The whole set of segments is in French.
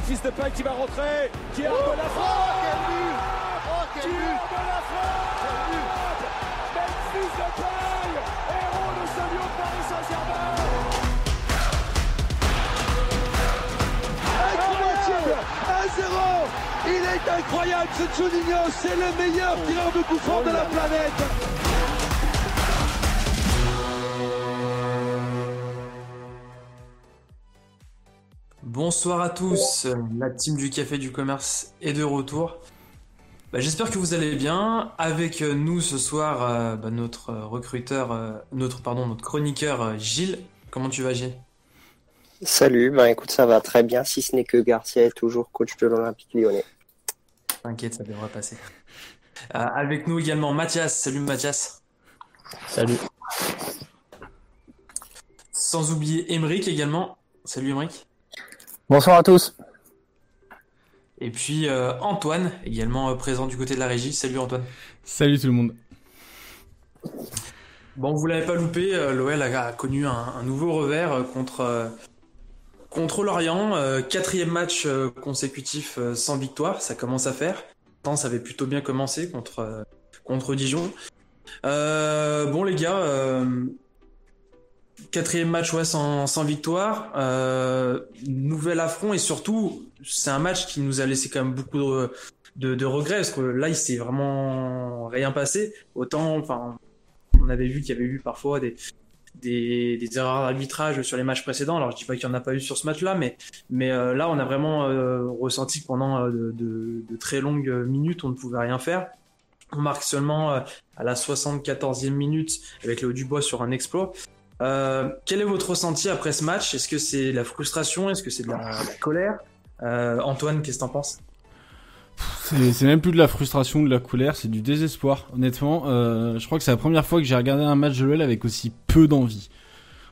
Memphis Depay qui va rentrer, qui a oh, la frappe oh, quel but. Oh, quel Qui but. La frappe Memphis Depay, héros de ce lieu de Paris Saint-Germain. Incroyable. 1-0 Il est incroyable ce Juninho, c'est le meilleur tireur de coup franc de la planète Bonsoir à tous, la team du Café du Commerce est de retour. Bah, j'espère que vous allez bien. Avec nous ce soir, euh, bah, notre recruteur, euh, notre pardon, notre chroniqueur euh, Gilles. Comment tu vas Gilles? Salut, bah écoute ça va très bien, si ce n'est que Garcia est toujours coach de l'Olympique lyonnais. T'inquiète, ça devrait passer. avec nous également Mathias. Salut Mathias. Salut. Sans oublier Emeric également. Salut Emeric. Bonsoir à tous. Et puis euh, Antoine, également euh, présent du côté de la régie. Salut Antoine. Salut tout le monde. Bon, vous l'avez pas loupé, euh, l'OL a, connu un, nouveau revers contre, contre Lorient. quatrième match consécutif sans victoire, ça commence à faire. Pourtant, ça avait plutôt bien commencé contre, contre Dijon. bon les gars, Quatrième match ouais, sans, victoire, euh, nouvel affront et surtout c'est un match qui nous a laissé quand même beaucoup de, regrets parce que là il s'est vraiment rien passé. Autant, enfin, on avait vu qu'il y avait eu parfois des, des, erreurs d'arbitrage sur les matchs précédents. Alors je dis pas qu'il y en a pas eu sur ce match-là, mais mais euh, là on a vraiment euh, ressenti que pendant de, très longues minutes on ne pouvait rien faire. On marque seulement à la 74e minute avec le Dubois sur un exploit. Euh, quel est votre ressenti après ce match? Est-ce que c'est la frustration? Est-ce que c'est de la, colère? Euh, Antoine, qu'est-ce que t'en penses? C'est même plus de la frustration ou de la colère, c'est du désespoir. Honnêtement, euh, je crois que c'est la première fois que j'ai regardé un match de l'OL avec aussi peu d'envie.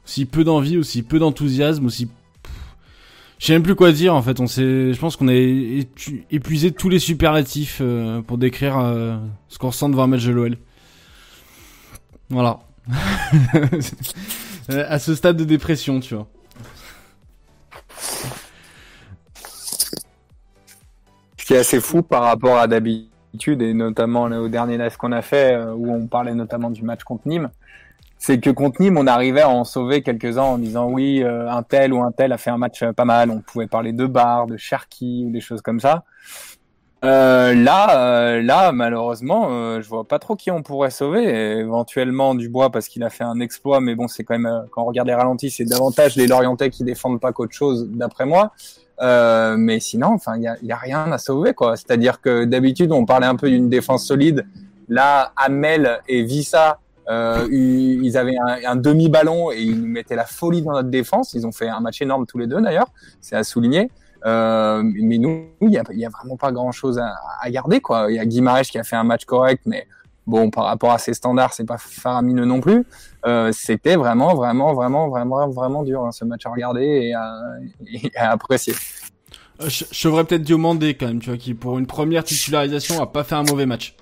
Aussi peu d'envie, aussi peu d'enthousiasme, aussi... Je sais même plus quoi dire en fait. On je pense qu'on a épuisé tous les superlatifs euh, pour décrire euh, ce qu'on ressent devant un match de l'OL. Voilà. à ce stade de dépression, tu vois. Ce qui est assez fou par rapport à d'habitude, et notamment au dernier live qu'on a fait, euh, où on parlait notamment du match contre Nîmes, c'est que contre Nîmes, on arrivait à en sauver quelques-uns en disant oui, euh, un tel ou un tel a fait un match pas mal. On pouvait parler de Bar, de Cherki ou des choses comme ça. Euh, là, euh, là, malheureusement, euh, je vois pas trop qui on pourrait sauver. éventuellement Dubois parce qu'il a fait un exploit, mais bon, c'est quand même euh, quand on regarde les ralentis, c'est davantage les Lorientais qui défendent pas qu'autre chose, d'après moi. mais sinon, enfin, il y a, y a, rien à sauver, quoi. C'est-à-dire que d'habitude, on parlait un peu d'une défense solide. Là, Amel et Vissa, ils avaient un, un demi-ballon et ils nous mettaient la folie dans notre défense. Ils ont fait un match énorme tous les deux, d'ailleurs. C'est à souligner. Euh, mais nous, il y a, y a, vraiment pas grand-chose à, à, garder. quoi. Il y a Guimarães qui a fait un match correct, mais bon, par rapport à ses standards, c'est pas faramineux non plus. Euh, C'était vraiment, vraiment, vraiment, vraiment, vraiment dur hein, ce match à regarder et à, et à apprécier. Euh, je, je devrais peut-être Diomandé quand même, tu vois, qui pour une première titularisation a pas fait un mauvais match.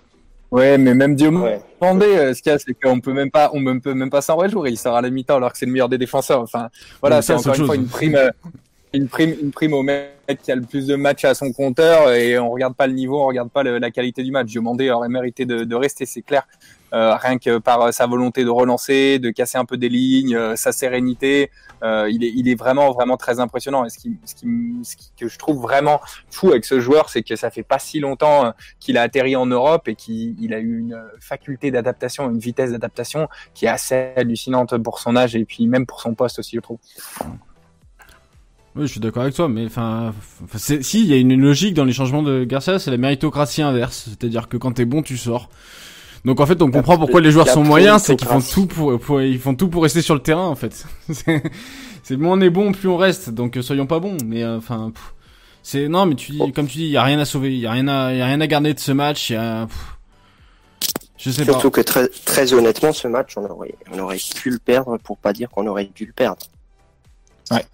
Ouais, mais même Diomandé, ouais. ce qu'il y a, c'est qu'on peut même pas, on peut même pas s'en réjouir. Il sort à la mi-temps alors que c'est le meilleur des défenseurs. Enfin, voilà, c'est encore une fois une prime, une prime, une prime au mec qui a le plus de matchs à son compteur et on regarde pas le niveau, on regarde pas la qualité du match. Diomandé aurait mérité de, rester, c'est clair. Euh, rien que par sa volonté de relancer, de casser un peu des lignes, euh, sa sérénité, euh, il, est, vraiment vraiment très impressionnant. Et ce que je trouve vraiment fou avec ce joueur, c'est que ça fait pas si longtemps euh, qu'il a atterri en Europe et qu'il a eu une faculté d'adaptation, une vitesse d'adaptation qui est assez hallucinante pour son âge et puis même pour son poste aussi, je trouve. Oui, je suis d'accord avec toi, mais enfin, si il y a une logique dans les changements de Garcia, c'est la méritocratie inverse, c'est-à-dire que quand t'es bon, tu sors. Donc en fait, on comprend pourquoi les joueurs sont moyens, c'est qu'ils font tout pour, pour, ils font tout pour rester sur le terrain en fait. c'est moins on est bon, plus on reste. Donc euh, soyons pas bons, mais euh, enfin, c'est non, mais tu dis, comme tu dis, il y a rien à sauver, il y a rien à, y a rien à garder de ce match. Y a, je sais Surtout que très, très honnêtement, ce match, on aurait, on aurait pu le perdre pour pas dire qu'on aurait dû le perdre. Ouais.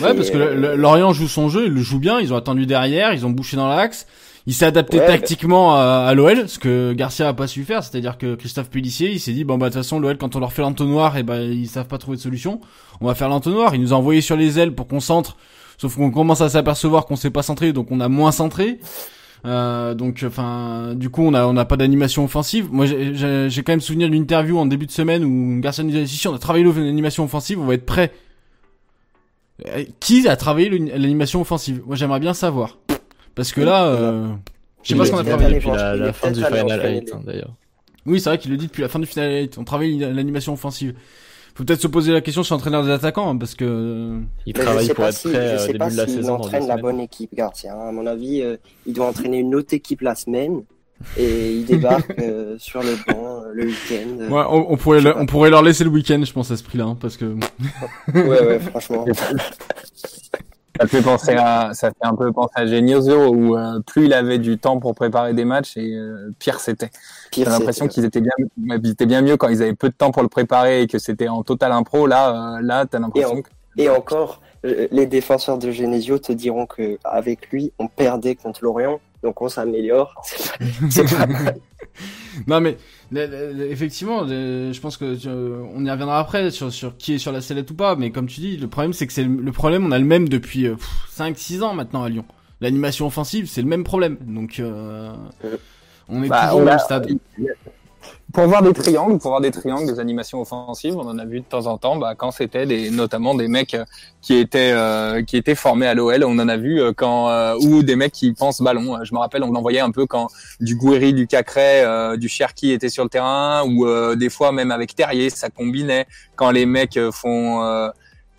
Ouais, parce que Lorient joue son jeu, il le joue bien, ils ont attendu derrière, ils ont bouché dans l'axe, Il s'est adapté tactiquement à, l'OL, ce que Garcia a pas su faire, c'est-à-dire que Christophe Pellissier, il s'est dit bon bah de toute façon l'OL quand on leur fait l'entonnoir, et eh ben ils savent pas trouver de solution, on va faire l'entonnoir. Il nous a envoyé sur les ailes pour qu'on centre, sauf qu'on commence à s'apercevoir qu'on s'est pas centré, donc on a moins centré. Euh, donc, enfin, du coup, on a on a pas d'animation offensive. Moi, j'ai quand même souvenir d'une interview en début de semaine où Garcia nous disait si on a travaillé l'animation offensive, on va être prêt. Euh, qui a travaillé l'animation offensive? Moi, j'aimerais bien savoir. Parce que là, euh, je sais pas ce qu'on a travaillé depuis la, fin du Final 8, hein, d'ailleurs. Oui, c'est vrai qu'il le dit depuis la fin du Final 8. On travaille l'animation offensive. Faut peut-être se poser la question sur l'entraîneur des attaquants, hein, parce que il travaille pour être prêt je sais pas début de la saison. Il entraîne la bonne équipe, Garcia. À mon avis, euh, il doit entraîner une autre équipe la semaine et il débarque euh, sur le banc le week-end. Ouais, on, pourrait, on pourrait leur laisser le week-end, je pense à ce prix-là, hein, parce que. ouais, ouais, franchement. Ça fait penser à, ça fait un peu penser à Genioso où euh, plus il avait du temps pour préparer des matchs et euh, pire c'était. J'ai l'impression qu'ils étaient bien, ils étaient bien mieux quand ils avaient peu de temps pour le préparer et que c'était en total impro. Là, euh, là, t'as l'impression. Et, et encore, les défenseurs de Genesio te diront que avec lui, on perdait contre Lorient, donc on s'améliore. C'est pas, mal. non mais effectivement, je pense que on y reviendra après sur, sur qui est sur la sellette ou pas, mais comme tu dis, le problème c'est que c'est le, problème, on a le même depuis 5-6 euh, ans maintenant à Lyon. L'animation offensive, c'est le même problème, donc euh, on est bah, toujours au même stade pour voir des triangles, pour voir des triangles, des animations offensives, on en a vu de temps en temps. Bah, quand c'était des, notamment des mecs euh, qui étaient euh, qui étaient formés à l'OL, on en a vu euh, quand ou des mecs qui pensent ballon. Je me rappelle, on en voyait un peu quand du Gouiri, du Cacré, du Cherki était sur le terrain, ou des fois même avec Terrier, ça combinait. Quand les mecs font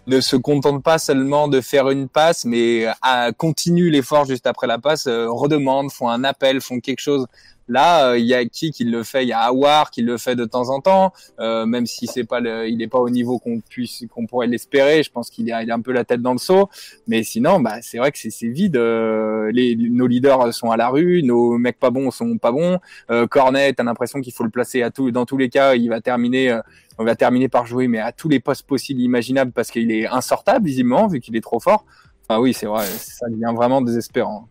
ne se contentent pas seulement de faire une passe, mais à, continuent l'effort juste après la passe, redemandent, font un appel, font quelque chose. Là, euh, il y a qui qui le fait Il y a Awar qui le fait de temps en temps, euh, même si c'est pas le, il n'est pas au niveau qu'on puisse, qu'on pourrait l'espérer. Je pense qu'il a, il a un peu la tête dans le seau. Mais sinon, bah, c'est vrai que c'est vide. Euh, les, nos leaders sont à la rue, nos mecs pas bons sont pas bons. Cornet, t'as l'impression qu'il faut le placer à tout, dans tous les cas, il va terminer. on va terminer par jouer, mais à tous les postes possibles, imaginables, parce qu'il est insortable visiblement vu qu'il est trop fort. Enfin oui, c'est vrai, ça devient vraiment désespérant.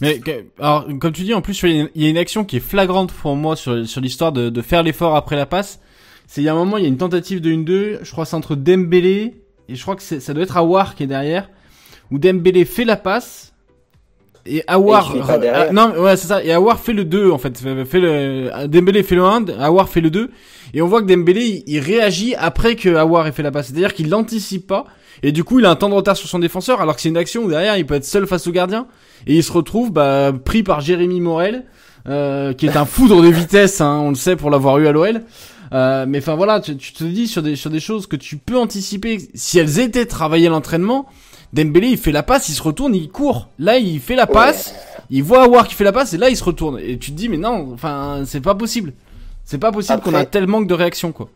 Mais alors, comme tu dis, en plus, il y a une action qui est flagrante pour moi sur, sur l'histoire de, de faire l'effort après la passe. C'est il y a un moment, il y a une tentative de 1-2. Je crois c'est entre Dembélé et je crois que ça doit être Awar qui est derrière. Où Dembélé fait la passe et Awar ah, non ouais c'est ça et Awar fait le 2 en fait fait le Dembélé fait le 1 Awar fait le 2 et on voit que Dembélé il, réagit après que Awar ait fait la passe c'est-à-dire qu'il l'anticipe pas et du coup il a un temps de retard sur son défenseur alors que c'est une action où derrière il peut être seul face au gardien et il se retrouve bah, pris par Jérémy Morel, euh, qui est un foudre de vitesse, hein, on le sait pour l'avoir eu à l'OL. Euh, mais enfin voilà, tu, te dis sur des sur des choses que tu peux anticiper si elles étaient travaillées à l'entraînement. Dembélé, il fait la passe, il se retourne, il court. Là, il fait la passe, il voit Awar qui fait la passe et là, il se retourne. Et tu te dis mais non, enfin, c'est pas possible. C'est pas possible qu'on a tel manque de réaction quoi.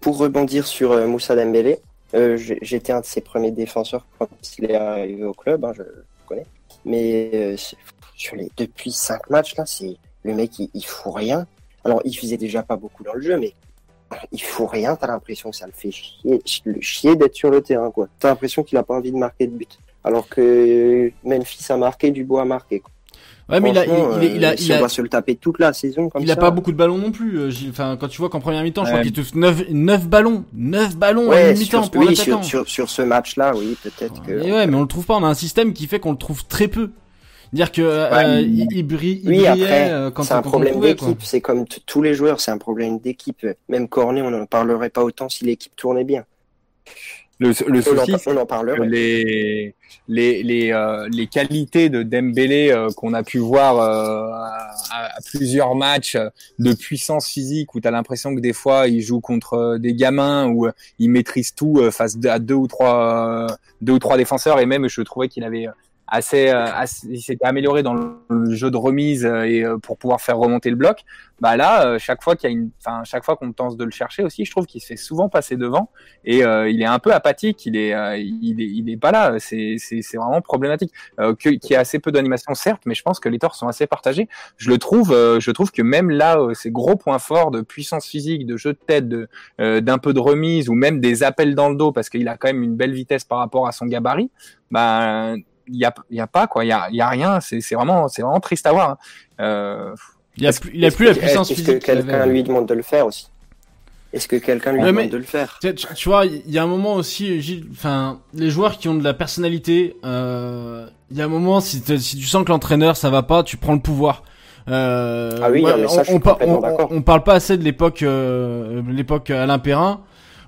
Pour rebondir sur euh, Moussa Dembélé, j'étais un de ses premiers défenseurs quand il est arrivé au club, hein, je connais. Mais euh, sur les, depuis cinq matchs, là, c'est le mec, il, il fout rien. Alors, il faisait déjà pas beaucoup dans le jeu, mais il fout rien. T'as l'impression que ça le fait chier, le chier d'être sur le terrain, quoi. T'as l'impression qu'il a pas envie de marquer de but. Alors que Memphis a marqué, Dubois a marqué. Quoi. Ouais, mais il a, il, il, a, il, a, se le taper toute la saison comme il a pas beaucoup de ballons non plus. Euh, enfin, quand tu vois qu'en première mi-temps, je crois qu'il te 9, 9 ballons, 9 ballons ouais, à mi-temps pour oui, sur, sur, sur, ce match-là, oui, peut-être que. ouais, mais on le trouve pas. On a un système qui fait qu'on le trouve très peu. Dire que euh, il, brille, il oui, après, euh, quand c'est un problème d'équipe. C'est comme tous les joueurs, c'est un problème d'équipe. Même Cornet, on n'en parlerait pas autant si l'équipe tournait bien. Le, le souci, les les les, euh, les qualités de Dembélé euh, qu'on a pu voir euh, à, plusieurs matchs de puissance physique où tu as l'impression que des fois il joue contre des gamins où il maîtrise tout face à deux ou trois deux ou trois défenseurs et même je trouvais qu'il avait assez, euh, il s'était amélioré dans le jeu de remise euh, et euh, pour pouvoir faire remonter le bloc. Bah là, chaque fois qu'il y a une, enfin chaque fois qu'on tente de le chercher aussi, je trouve qu'il se fait souvent passer devant et il est un peu apathique. Il est, il est, il est pas là. C'est, c'est, c'est vraiment problématique. Euh, qu'il y a assez peu d'animation certes, mais je pense que les torts sont assez partagés. Je le trouve, je trouve que même là, ces gros points forts de puissance physique, de jeu de tête, de d'un peu de remise ou même des appels dans le dos parce qu'il a quand même une belle vitesse par rapport à son gabarit. Bah il y a, y a pas quoi, il y a, y a rien. C'est vraiment, c'est vraiment triste à voir. Hein. Euh, il a, plus, il a plus la puissance physique. Est-ce que quelqu'un lui demande de le faire aussi? Est-ce que quelqu'un lui demande de le faire? tu, tu, vois, il y a un moment aussi, enfin, les joueurs qui ont de la personnalité, euh, il y a un moment si, si tu sens que l'entraîneur ça va pas, tu prends le pouvoir. Euh, ah oui, mais ça, on, on, on, parle pas assez de l'époque, euh, l'époque Alain Perrin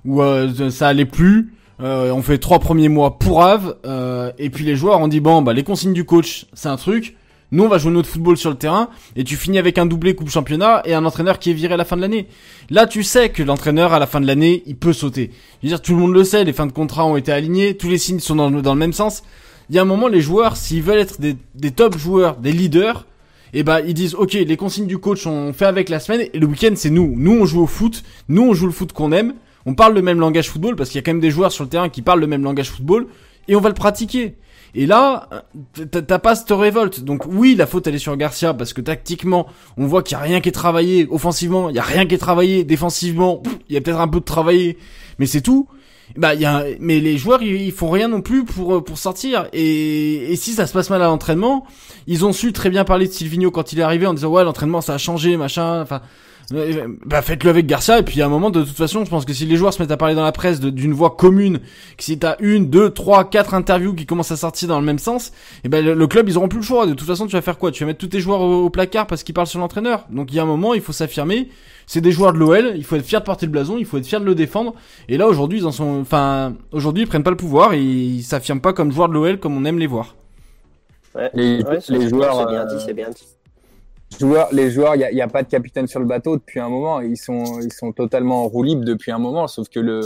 où euh, ça allait plus. Euh, on fait trois premiers mois pour Ave, euh, et puis les joueurs ont dit bon bah les consignes du coach c'est un truc, nous on va jouer notre football sur le terrain, et tu finis avec un doublé coupe championnat et un entraîneur qui est viré à la fin de l'année. Là tu sais que l'entraîneur à la fin de l'année il peut sauter. Je veux dire tout le monde le sait, les fins de contrat ont été alignées, tous les signes sont dans, dans le même sens. Il y a un moment les joueurs s'ils veulent être des, des top joueurs, des leaders, et eh bah ils disent ok les consignes du coach on fait avec la semaine et le week-end c'est nous. Nous on joue au foot, nous on joue le foot qu'on aime on parle le même langage football parce qu'il y a quand même des joueurs sur le terrain qui parlent le même langage football et on va le pratiquer. Et là, t'as pas cette révolte. Donc oui, la faute elle est sur Garcia parce que tactiquement, on voit qu'il y a rien qui est travaillé. Offensivement, il y a rien qui est travaillé. Défensivement, il y a peut-être un peu de travaillé, mais c'est tout. Bah y a, mais les joueurs ils, font rien non plus pour pour sortir. Et, et si ça se passe mal à l'entraînement, ils ont su très bien parler de Silvino quand il est arrivé en disant ouais l'entraînement ça a changé machin. Enfin bah faites-le avec Garcia et puis à un moment de toute façon je pense que si les joueurs se mettent à parler dans la presse d'une voix commune que si t'as une deux trois quatre interviews qui commencent à sortir dans le même sens et eh ben le, club ils auront plus le choix. De toute façon tu vas faire quoi? Tu vas mettre tous tes joueurs au, placard parce qu'ils parlent sur l'entraîneur. Donc il y a un moment il faut s'affirmer. C'est des joueurs de l'OL il faut être fier de porter le blason. Il faut être fier de le défendre. Et là aujourd'hui ils en sont enfin aujourd'hui ils prennent pas le pouvoir. Et ils s'affirment pas comme joueurs de l'OL comme on aime les voir. Ouais, les, les joueurs c'est bien dit c'est bien dit joueurs, les joueurs, il n'y a, a, pas de capitaine sur le bateau depuis un moment. Ils sont, ils sont totalement en depuis un moment. Sauf que le,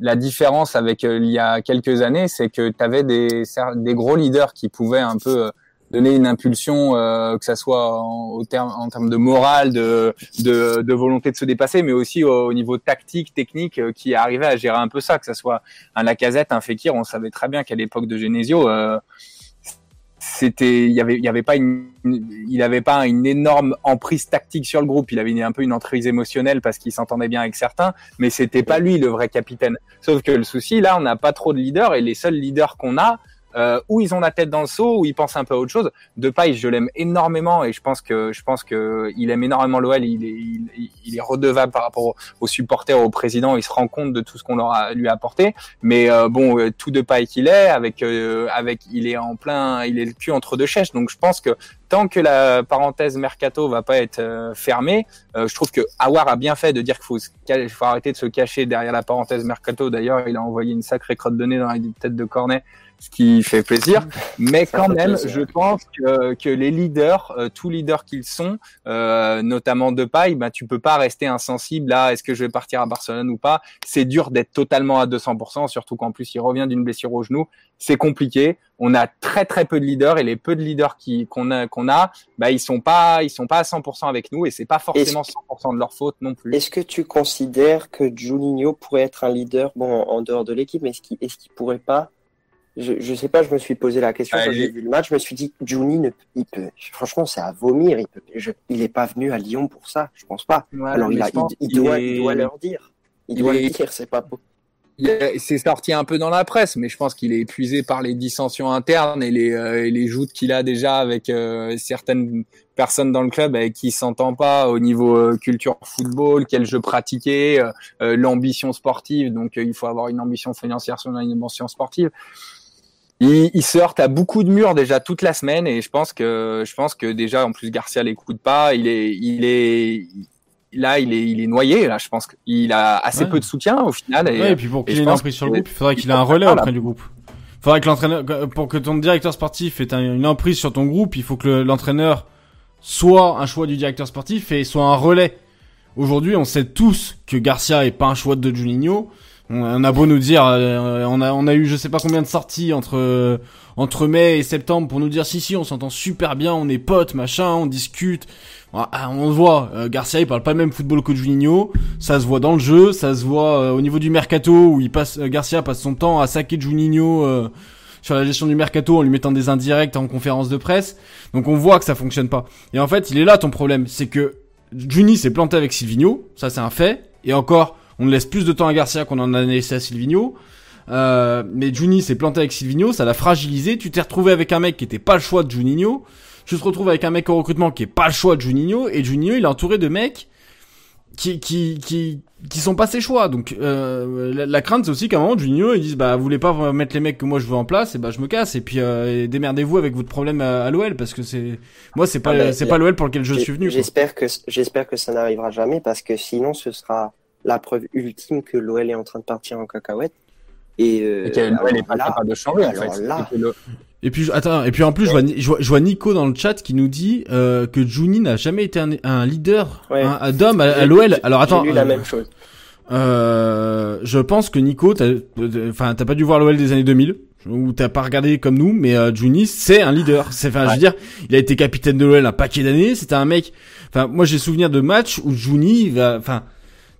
la différence avec euh, il y a quelques années, c'est que tu avais des, des gros leaders qui pouvaient un peu euh, donner une impulsion, euh, que ça soit en, en termes de morale, de, de, de, volonté de se dépasser, mais aussi au, niveau tactique, technique, qui arrivait à gérer un peu ça, que ça soit un Lacazette, un Fekir. On savait très bien qu'à l'époque de Genesio, c'était il y avait il y avait pas une il avait pas une énorme emprise tactique sur le groupe. Il avait un peu une emprise émotionnelle parce qu'il s'entendait bien avec certains mais c'était pas lui le vrai capitaine. Sauf que le souci là on n'a pas trop de leaders et les seuls leaders qu'on a euh, où ils ont la tête dans le seau, où ils pensent un peu à autre chose. De Paille, je l'aime énormément et je pense que je pense que il aime énormément l'OL. Il est, il, est redevable par rapport aux, supporters, au président. Il se rend compte de tout ce qu'on leur a lui a apporté. Mais euh, bon, euh, tout de Paille qu'il est, avec euh, avec, il est en plein, il est le cul entre deux chaises. Donc je pense que tant que la parenthèse mercato va pas être fermée, je trouve que Awar a bien fait de dire qu'il faut, faut arrêter de se cacher derrière la parenthèse mercato. D'ailleurs, il a envoyé une sacrée crotte de nez dans la tête de Cornet ce qui fait plaisir. Mais quand même, je pense que, que les leaders, euh, tous leaders qu'ils sont, euh, notamment de paille, bah, tu peux pas rester insensible à est-ce que je vais partir à Barcelone ou pas? C'est dur d'être totalement à 200%, surtout qu'en plus il revient d'une blessure au genou. C'est compliqué. On a très très peu de leaders et les peu de leaders qui qu'on a qu'on a, bah ils sont pas ils sont pas à 100% avec nous et c'est pas forcément 100% de leur faute non plus. Est-ce que tu considères que Juninho pourrait être un leader bon en dehors de l'équipe, mais est-ce qu'il est-ce qu'il pourrait pas je, je sais pas, je me suis posé la question quand j'ai vu le match. Je me suis dit, Juni, ne, il peut, franchement, c'est à vomir. Il peut, il est pas venu à Lyon pour ça. Je pense pas. Alors, il, a, il, doit, il doit leur dire. Il, doit le dire, c'est pas beau. C'est sorti un peu dans la presse, mais je pense qu'il est épuisé par les dissensions internes et les, euh, et les joutes qu'il a déjà avec euh, certaines personnes dans le club avec qui il s'entend pas au niveau euh, culture football, quel jeu pratiquer, l'ambition sportive. Donc il faut avoir une ambition financière sur une ambition sportive il, il, se heurte à beaucoup de murs déjà toute la semaine et je pense que je pense que déjà en plus Garcia l'écoute pas, il est il est là il est il est noyé là, je pense qu'il a assez peu de soutien au final et, ouais, et puis pour qu'il ait une emprise sur le groupe, il faudrait qu'il ait un relais auprès du groupe. Il faudrait que l'entraîneur pour que ton directeur sportif ait une emprise sur ton groupe, il faut que l'entraîneur soit un choix du directeur sportif et soit un relais. Aujourd'hui, on sait tous que Garcia est pas un choix de Juninho on a beau nous dire, euh, on a on a eu je sais pas combien de sorties entre euh, entre mai et septembre pour nous dire si si on s'entend super bien, on est potes machin, on discute. Ah, ah, on voit, euh, Garcia il parle pas le même football que Juninho, ça se voit dans le jeu, ça se voit au niveau du mercato où il passe Garcia passe son temps à saquer Juninho sur la gestion du mercato en lui mettant des indirects en conférence de presse. Donc on voit que ça fonctionne pas. Et en fait, il est là ton problème, c'est que Juni s'est planté avec Silvino, ça c'est un fait. Et encore, on laisse plus de temps à Garcia qu'on en a laissé à Silvino. Euh, mais Juni s'est planté avec Silvino, ça l'a fragilisé. Tu t'es retrouvé avec un mec qui était pas le choix de Juninho. Tu te retrouves avec un mec au recrutement qui est pas le choix de Juninho. Et Juninho, il est entouré de mecs qui qui qui qui sont pas ses choix. Donc euh, la, crainte c'est aussi qu'à un moment Juninho ils disent bah vous voulez pas mettre les mecs que moi je veux en place? Et bah je me casse et puis euh, démerdez-vous avec votre problème à, l'OL parce que c'est moi c'est pas ah, c'est pas l'OL pour lequel je suis venu. J'espère que j'espère que ça n'arrivera jamais parce que sinon ce sera la preuve ultime que l'OL est en train de partir en cacahuète et, euh, et l'OL est pas capable de changer en fait. Et puis attends, et puis en plus je, vois, je, vois, Nico dans le chat qui nous dit euh, que Juni n'a jamais été un, un leader, un, d'homme à, l'OL. Alors attends, lu la même chose. Euh, je pense que Nico, enfin t'as pas dû voir l'OL des années 2000 ou t'as pas regardé comme nous, mais euh, Juni c'est un leader. C'est, enfin je veux dire, il a été capitaine de l'OL un paquet d'années. C'était un mec. Enfin moi j'ai souvenir de matchs où Juni va,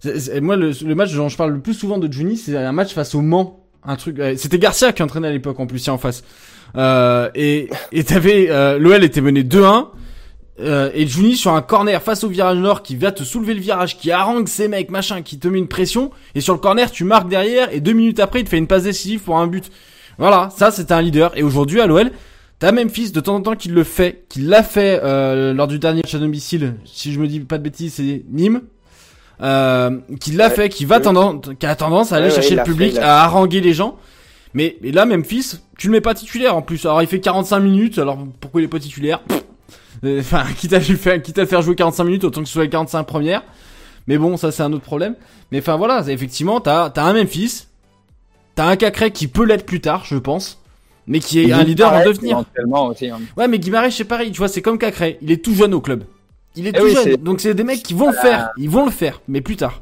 enfin moi le, le, match dont je parle le plus souvent de Juni, c'est un match face au Mans. Un truc. C'était Garcia qui entraînait à l'époque en plus, en face. Euh, et et t'avais euh, l'OL était mené 2-1 euh, et Juni sur un corner face au virage nord qui va te soulever le virage, qui harangue ses mecs, machin, qui te met une pression et sur le corner tu marques derrière et deux minutes après il te fait une passe décisive pour un but. Voilà, ça c'était un leader et aujourd'hui à l'OL T'as Memphis de temps en temps qui le fait, qui l'a fait euh, lors du dernier match à domicile. Si je me dis pas de bêtises, c'est Nîmes. Euh, qui l'a fait, qui va tendance, qui a tendance à aller chercher le public, à haranguer les gens. Mais, mais là, Memphis, tu le mets pas titulaire en plus. Alors il fait 45 minutes, alors pourquoi il est pas titulaire? Euh, Enfin, quitte à lui faire, quitte à faire jouer 45 minutes, autant que ce soit les 45 premières. Mais bon, ça c'est un autre problème. Mais enfin voilà, effectivement, t'as as un Memphis, t'as un Cacré qui peut l'être plus tard, je pense, mais qui est un leader en devenir. Aussi, hein. Ouais, mais Guimarães c'est pareil, tu vois, c'est comme Cacré, il est tout jeune au club. Il est eh tout jeune, donc c'est des mecs qui vont le faire, ils vont le faire, mais plus tard.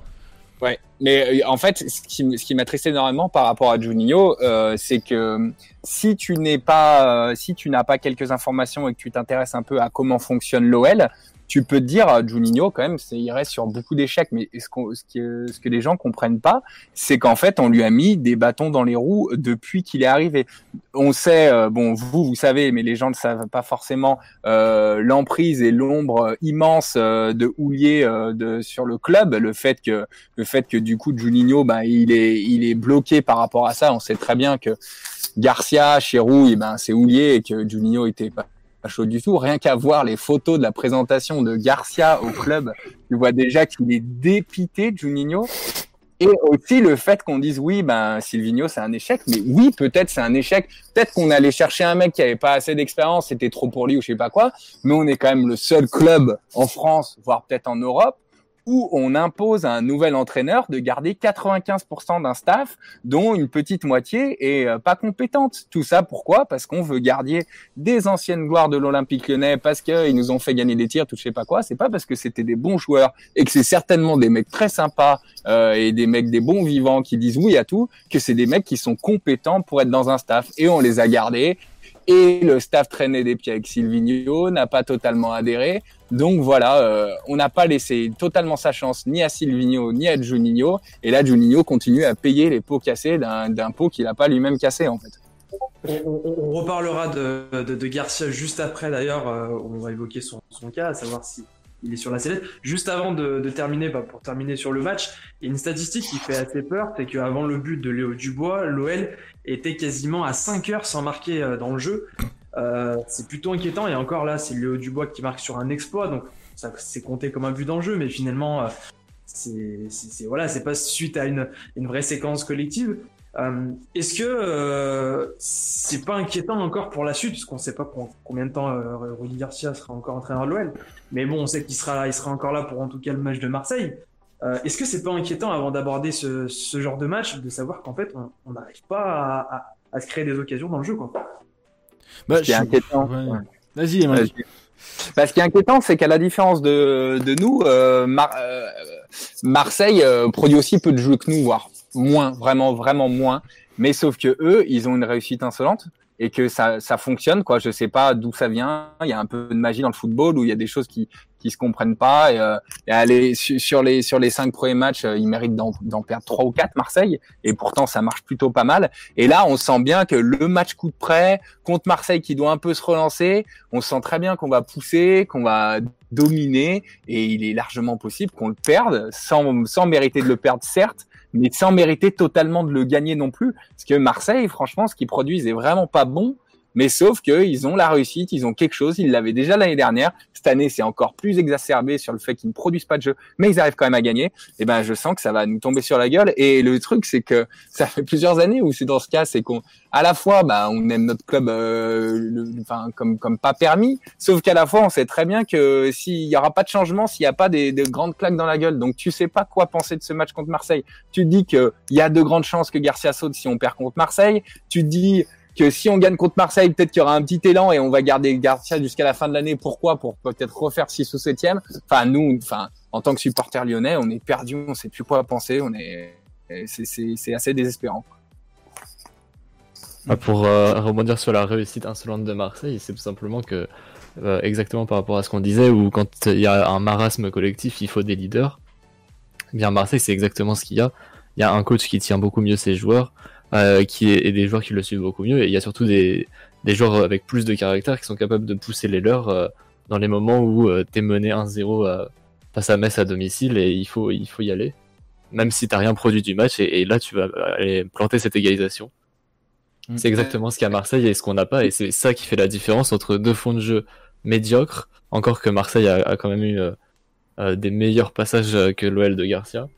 Ouais, mais euh, en fait, ce qui, ce qui m'attristait énormément par rapport à Juninho, euh, c'est que si tu n'es pas, euh, si tu n'as pas quelques informations et que tu t'intéresses un peu à comment fonctionne l'OL, tu peux te dire, euh, Juninho, quand même, il reste sur beaucoup d'échecs, mais ce, ce, que, ce que les gens comprennent pas, c'est qu'en fait, on lui a mis des bâtons dans les roues depuis qu'il est arrivé. On sait, euh, bon, vous, vous savez, mais les gens ne savent pas forcément euh, l'emprise et l'ombre immense euh, de Houlier de, sur le club, le fait que, le fait que du coup, Juninho, ben, il est, il est bloqué par rapport à ça. On sait très bien que Garcia, Cherou, eh ben, c'est Houlier et que Juninho était pas chaud du tout. Rien qu'à voir les photos de la présentation de Garcia au club, tu vois déjà qu'il est dépité, Juninho. Et aussi le fait qu'on dise oui, ben Silvino c'est un échec, mais oui peut-être c'est un échec. Peut-être qu'on allait chercher un mec qui avait pas assez d'expérience, c'était trop pour lui ou je sais pas quoi. Mais on est quand même le seul club en France, voire peut-être en Europe, où on impose à un nouvel entraîneur de garder 95% d'un staff dont une petite moitié est euh, pas compétente. Tout ça pourquoi? Parce qu'on veut garder des anciennes gloires de l'Olympique lyonnais, parce qu'ils nous ont fait gagner des tirs, tout je sais pas quoi. C'est pas parce que c'était des bons joueurs et que c'est certainement des mecs très sympas euh, et des mecs des bons vivants qui disent oui à tout, que c'est des mecs qui sont compétents pour être dans un staff. Et on les a gardés et le staff traînait des pieds avec Silvino, n'a pas totalement adhéré. Donc voilà, euh, on n'a pas laissé totalement sa chance ni à Silvino ni à Juninho. Et là, Juninho continue à payer les pots cassés d'un pot qu'il n'a pas lui-même cassé en fait. On, reparlera de, Garcia juste après d'ailleurs, euh, on va évoquer son, cas, à savoir si il est sur la sellette. Juste avant de, terminer, bah, pour terminer sur le match, il y a une statistique qui fait assez peur, c'est qu'avant le but de Léo Dubois, l'OL était quasiment à 5 heures sans marquer euh, dans le jeu. Euh, c'est plutôt inquiétant et encore là, c'est Léo Dubois qui marque sur un exploit, donc ça c'est compté comme un but dans le jeu, mais finalement, euh, c'est voilà, c'est pas suite à une, une vraie séquence collective. Euh, est-ce que euh, c'est pas inquiétant encore pour la suite, puisqu'on sait pas combien de temps euh, Rudy Garcia sera encore entraîneur de l'OL, mais bon, on sait qu'il sera, il sera encore là pour en tout cas le match de Marseille. Est-ce que c'est pas inquiétant avant d'aborder ce, ce, genre de match de savoir qu'en fait on n'arrive pas à, à, se créer des occasions dans le jeu quoi? Bah, Ce qui est inquiétant. Vas-y, vas bah, ce qui est inquiétant, c'est qu'à la différence de, de nous, Marseille produit aussi peu de jeux que nous, voire moins, vraiment, vraiment moins. Mais sauf que eux, ils ont une réussite insolente et que ça, ça fonctionne quoi. Je sais pas d'où ça vient. Il y a un peu de magie dans le football où il y a des choses qui qui se comprennent pas. Et, euh, sur les sur les cinq premiers matchs, euh, ils méritent d'en perdre trois ou quatre Marseille. Et pourtant ça marche plutôt pas mal. Et là, on sent bien que le match coup de près contre Marseille qui doit un peu se relancer, on sent très bien qu'on va pousser, qu'on va dominer et il est largement possible qu'on le perde sans, sans mériter de le perdre certes, mais sans mériter totalement de le gagner non plus. Parce que Marseille, franchement, ce qu'ils produisent est vraiment pas bon. Mais sauf qu'ils ont la réussite, ils ont quelque chose, ils l'avaient déjà l'année dernière. Cette année, c'est encore plus exacerbé sur le fait qu'ils ne produisent pas de jeu, mais ils arrivent quand même à gagner. Et ben, je sens que ça va nous tomber sur la gueule. Et le truc, c'est que ça fait plusieurs années où c'est dans ce cas, c'est qu'on, à la fois, bah, on aime notre club, euh, enfin, comme comme pas permis. Sauf qu'à la fois, on sait très bien que s'il y aura pas de changement, s'il n'y a pas des, des, grandes claques dans la gueule, donc tu sais pas quoi penser de ce match contre Marseille. Tu te dis qu'il y a de grandes chances que Garcia saute si on perd contre Marseille. Tu te dis que si on gagne contre Marseille, peut-être qu'il y aura un petit élan et on va garder Garcia jusqu'à la fin de l'année. Pourquoi? Pour peut-être refaire 6 ou 7 Enfin, nous, en tant que supporter lyonnais, on est perdu, on sait plus quoi penser, on est, c'est assez désespérant. Ah, pour euh, rebondir sur la réussite insolente de Marseille, c'est tout simplement que, euh, exactement par rapport à ce qu'on disait, où quand il y a un marasme collectif, il faut des leaders. Eh bien, Marseille, c'est exactement ce qu'il y a. Il y a un coach qui tient beaucoup mieux ses joueurs, euh, qui est, et des joueurs qui le suivent beaucoup mieux. Et il y a surtout des, des joueurs avec plus de caractère qui sont capables de pousser les leurs euh, dans les moments où euh, t'es mené 1-0 face à Metz à domicile et il faut, il faut y aller. Même si t'as rien produit du match et, là tu vas aller planter cette égalisation. Mm. C'est exactement ce qu'il y a à Marseille et ce qu'on n'a pas et c'est ça qui fait la différence entre deux fonds de jeu médiocres, encore que Marseille a, a quand même eu des meilleurs passages que l'OL de Garcia,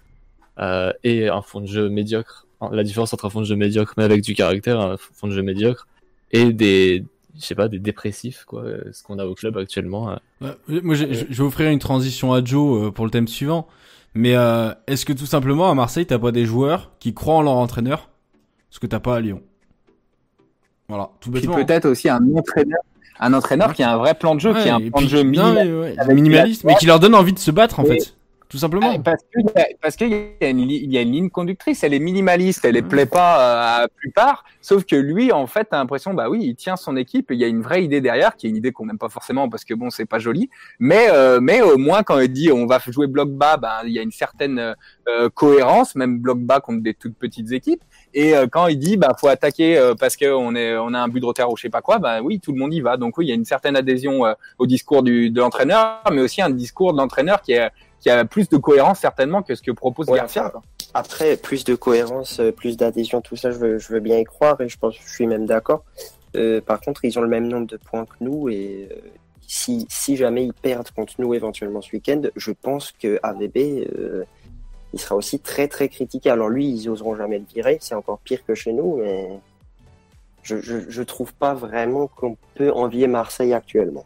et un fond de jeu médiocre la différence entre un fond de jeu médiocre mais avec du caractère, un fond de jeu médiocre, et des, je sais pas, des dépressifs, quoi, ce qu'on a au club actuellement. Euh. moi, je, vais offrir une transition à Joe euh, pour le thème suivant. Mais euh, est-ce que tout simplement à Marseille, t'as pas des joueurs qui croient en leur entraîneur, ce que t'as pas à Lyon Voilà, tout bêtement. Puis peut-être aussi un entraîneur, un entraîneur qui a un vrai plan de jeu, qui a un plan de jeu minimaliste, mais qui leur donne envie de se battre en fait tout simplement. Ah, parce qu'il parce qu'il y, a une, il y a une ligne conductrice, elle est minimaliste, elle ne plaît pas euh, à la plupart, sauf que lui, en fait, t'as l'impression, bah oui, il tient son équipe, il y a une vraie idée derrière, qui est une idée qu'on n'aime pas forcément parce que bon, c'est pas joli, mais euh, mais au moins quand il dit on va jouer bloc bas, bah, il y a une certaine euh, cohérence, même bloc bas contre des toutes petites équipes. Et quand il dit bah faut attaquer parce qu'on est on a un but de retard ou je sais pas quoi, bah oui, tout le monde y va. Donc oui, il y a une certaine adhésion au discours du, de l'entraîneur, mais aussi un discours de l'entraîneur qui est qui a plus de cohérence certainement que ce que propose Garcia. Après, plus de cohérence, euh, plus d'adhésion, tout ça, je veux, je veux bien y croire et je pense, je suis même d'accord. Euh, par contre, ils ont le même nombre de points que nous et euh, si, si jamais ils perdent contre nous éventuellement ce week-end, je pense que AVB, euh, il sera aussi très très critiqué. Alors lui, ils oseront jamais le virer, c'est encore pire que chez nous, mais je, je, je trouve pas vraiment qu'on peut envier Marseille actuellement.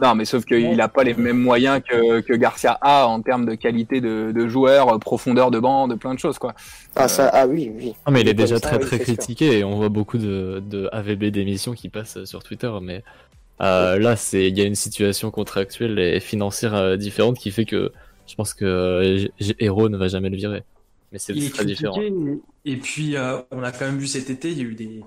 Non, mais sauf qu'il n'a pas les mêmes moyens que, que Garcia a en termes de qualité de, de joueur, profondeur de banc, de plein de choses, quoi. Ah, ça, ah oui, oui. Non, mais il est déjà très très critiqué et on voit beaucoup de, de AVB d'émissions qui passent sur Twitter, mais euh, là, c'est il y a une situation contractuelle et financière euh, différente qui fait que je pense que euh, Hero ne va jamais le virer. Mais c'est très différent. Et puis, euh, on a quand même vu cet été, il y a eu des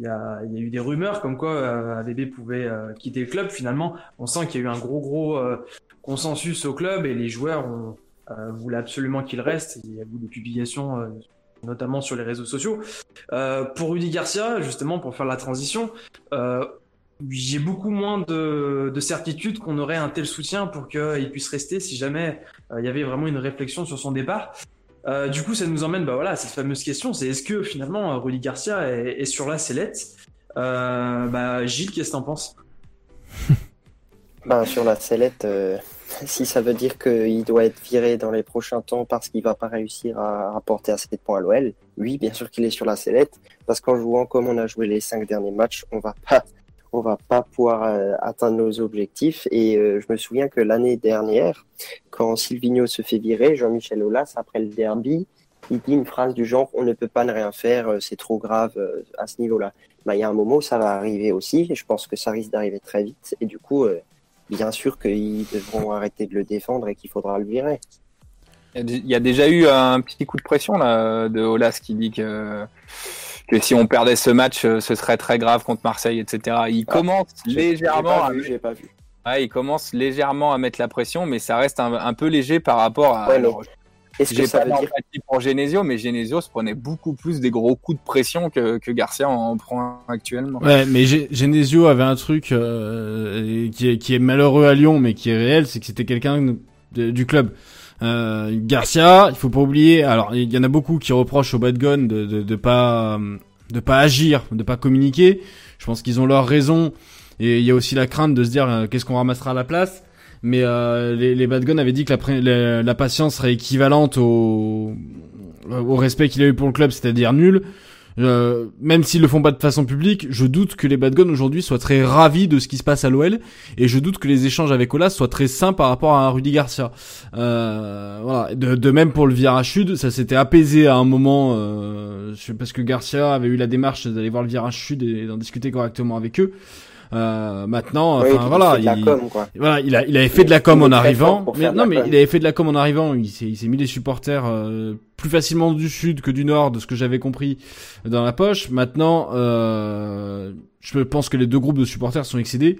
il y a, eu des rumeurs comme quoi euh, AVB pouvait euh, quitter le club. Finalement, on sent qu'il y a eu un gros gros euh, consensus au club et les joueurs euh, voulaient absolument qu'il reste. Il y a eu des publications, notamment sur les réseaux sociaux. pour Rudy Garcia, justement, pour faire la transition, j'ai beaucoup moins de certitude qu'on aurait un tel soutien pour qu'il puisse rester si jamais il y avait vraiment une réflexion sur son départ. Euh, du coup, ça nous emmène bah, voilà, à cette fameuse question, c'est est-ce que finalement Rudy Garcia est, sur la sellette? Euh, bah, Gilles, qu'est-ce que t'en penses? Bah, Sur la sellette, euh, si ça veut dire qu'il doit être viré dans les prochains temps parce qu'il va pas réussir à rapporter assez de points à l'OL, oui, bien sûr qu'il est sur la sellette, parce qu'en jouant comme on a joué les cinq derniers matchs, on va pas on va pas pouvoir euh, atteindre nos objectifs. Et euh, je me souviens que l'année dernière, quand Silvino se fait virer, Jean-Michel Aulas, après le derby, il dit une phrase du genre on ne peut pas ne rien faire, euh, c'est trop grave à ce niveau-là. Bah, il y a un moment ça va arriver aussi, et je pense que ça risque d'arriver très vite. Et du coup, bien sûr qu'ils devront arrêter de le défendre et qu'il faudra le virer. Il y a déjà eu un petit coup de pression là de Olas qui dit que que si on perdait ce match, euh, ce serait très grave contre Marseille, etc. Il ah, commence légèrement. à... Vu, pas vu. il commence légèrement à mettre la pression, mais ça reste un, peu léger par rapport à. Qu'est-ce que J'ai ça pas veut dire pour Genesio, mais Genesio se prenait beaucoup plus des gros coups de pression que, que Garcia en prend actuellement. Ouais, mais Ge- Genesio avait un truc euh, qui, est, qui est malheureux à Lyon, mais qui est réel, c'est que c'était quelqu'un de- du club. Euh, Garcia, il faut pas oublier. Alors, il y en a beaucoup qui reprochent au Bad Gun de, de, de pas euh, de pas agir, de pas communiquer. Je pense qu'ils ont leur raison. Et il y a aussi la crainte de se dire euh, qu'est-ce qu'on ramassera à la place? Mais euh, les, les avaient dit que la, la, la patience serait équivalente au, au respect qu'il a eu pour le club, c'est-à-dire nul. Euh, même s'ils le font pas de façon publique, je doute que les Bad Guns aujourd'hui soient très ravis de ce qui se passe à l'OL et je doute que les échanges avec Olas soient très sains par rapport à Rudy Garcia. Euh, voilà. De, même pour le virage ça s'était apaisé à un moment euh, parce que Garcia avait eu la démarche d'aller voir le virage sud et d'en discuter correctement avec eux. Euh, maintenant, Oui, enfin il voilà, il- com, voilà, il, a, il avait fait de la com en arrivant. Mais, non, mais com. il avait fait de la com en arrivant. Il s'est, il s'est mis les supporters euh, plus facilement du sud que du nord, de ce que j'avais compris dans la poche. Maintenant, euh, je pense que les deux groupes de supporters sont excédés.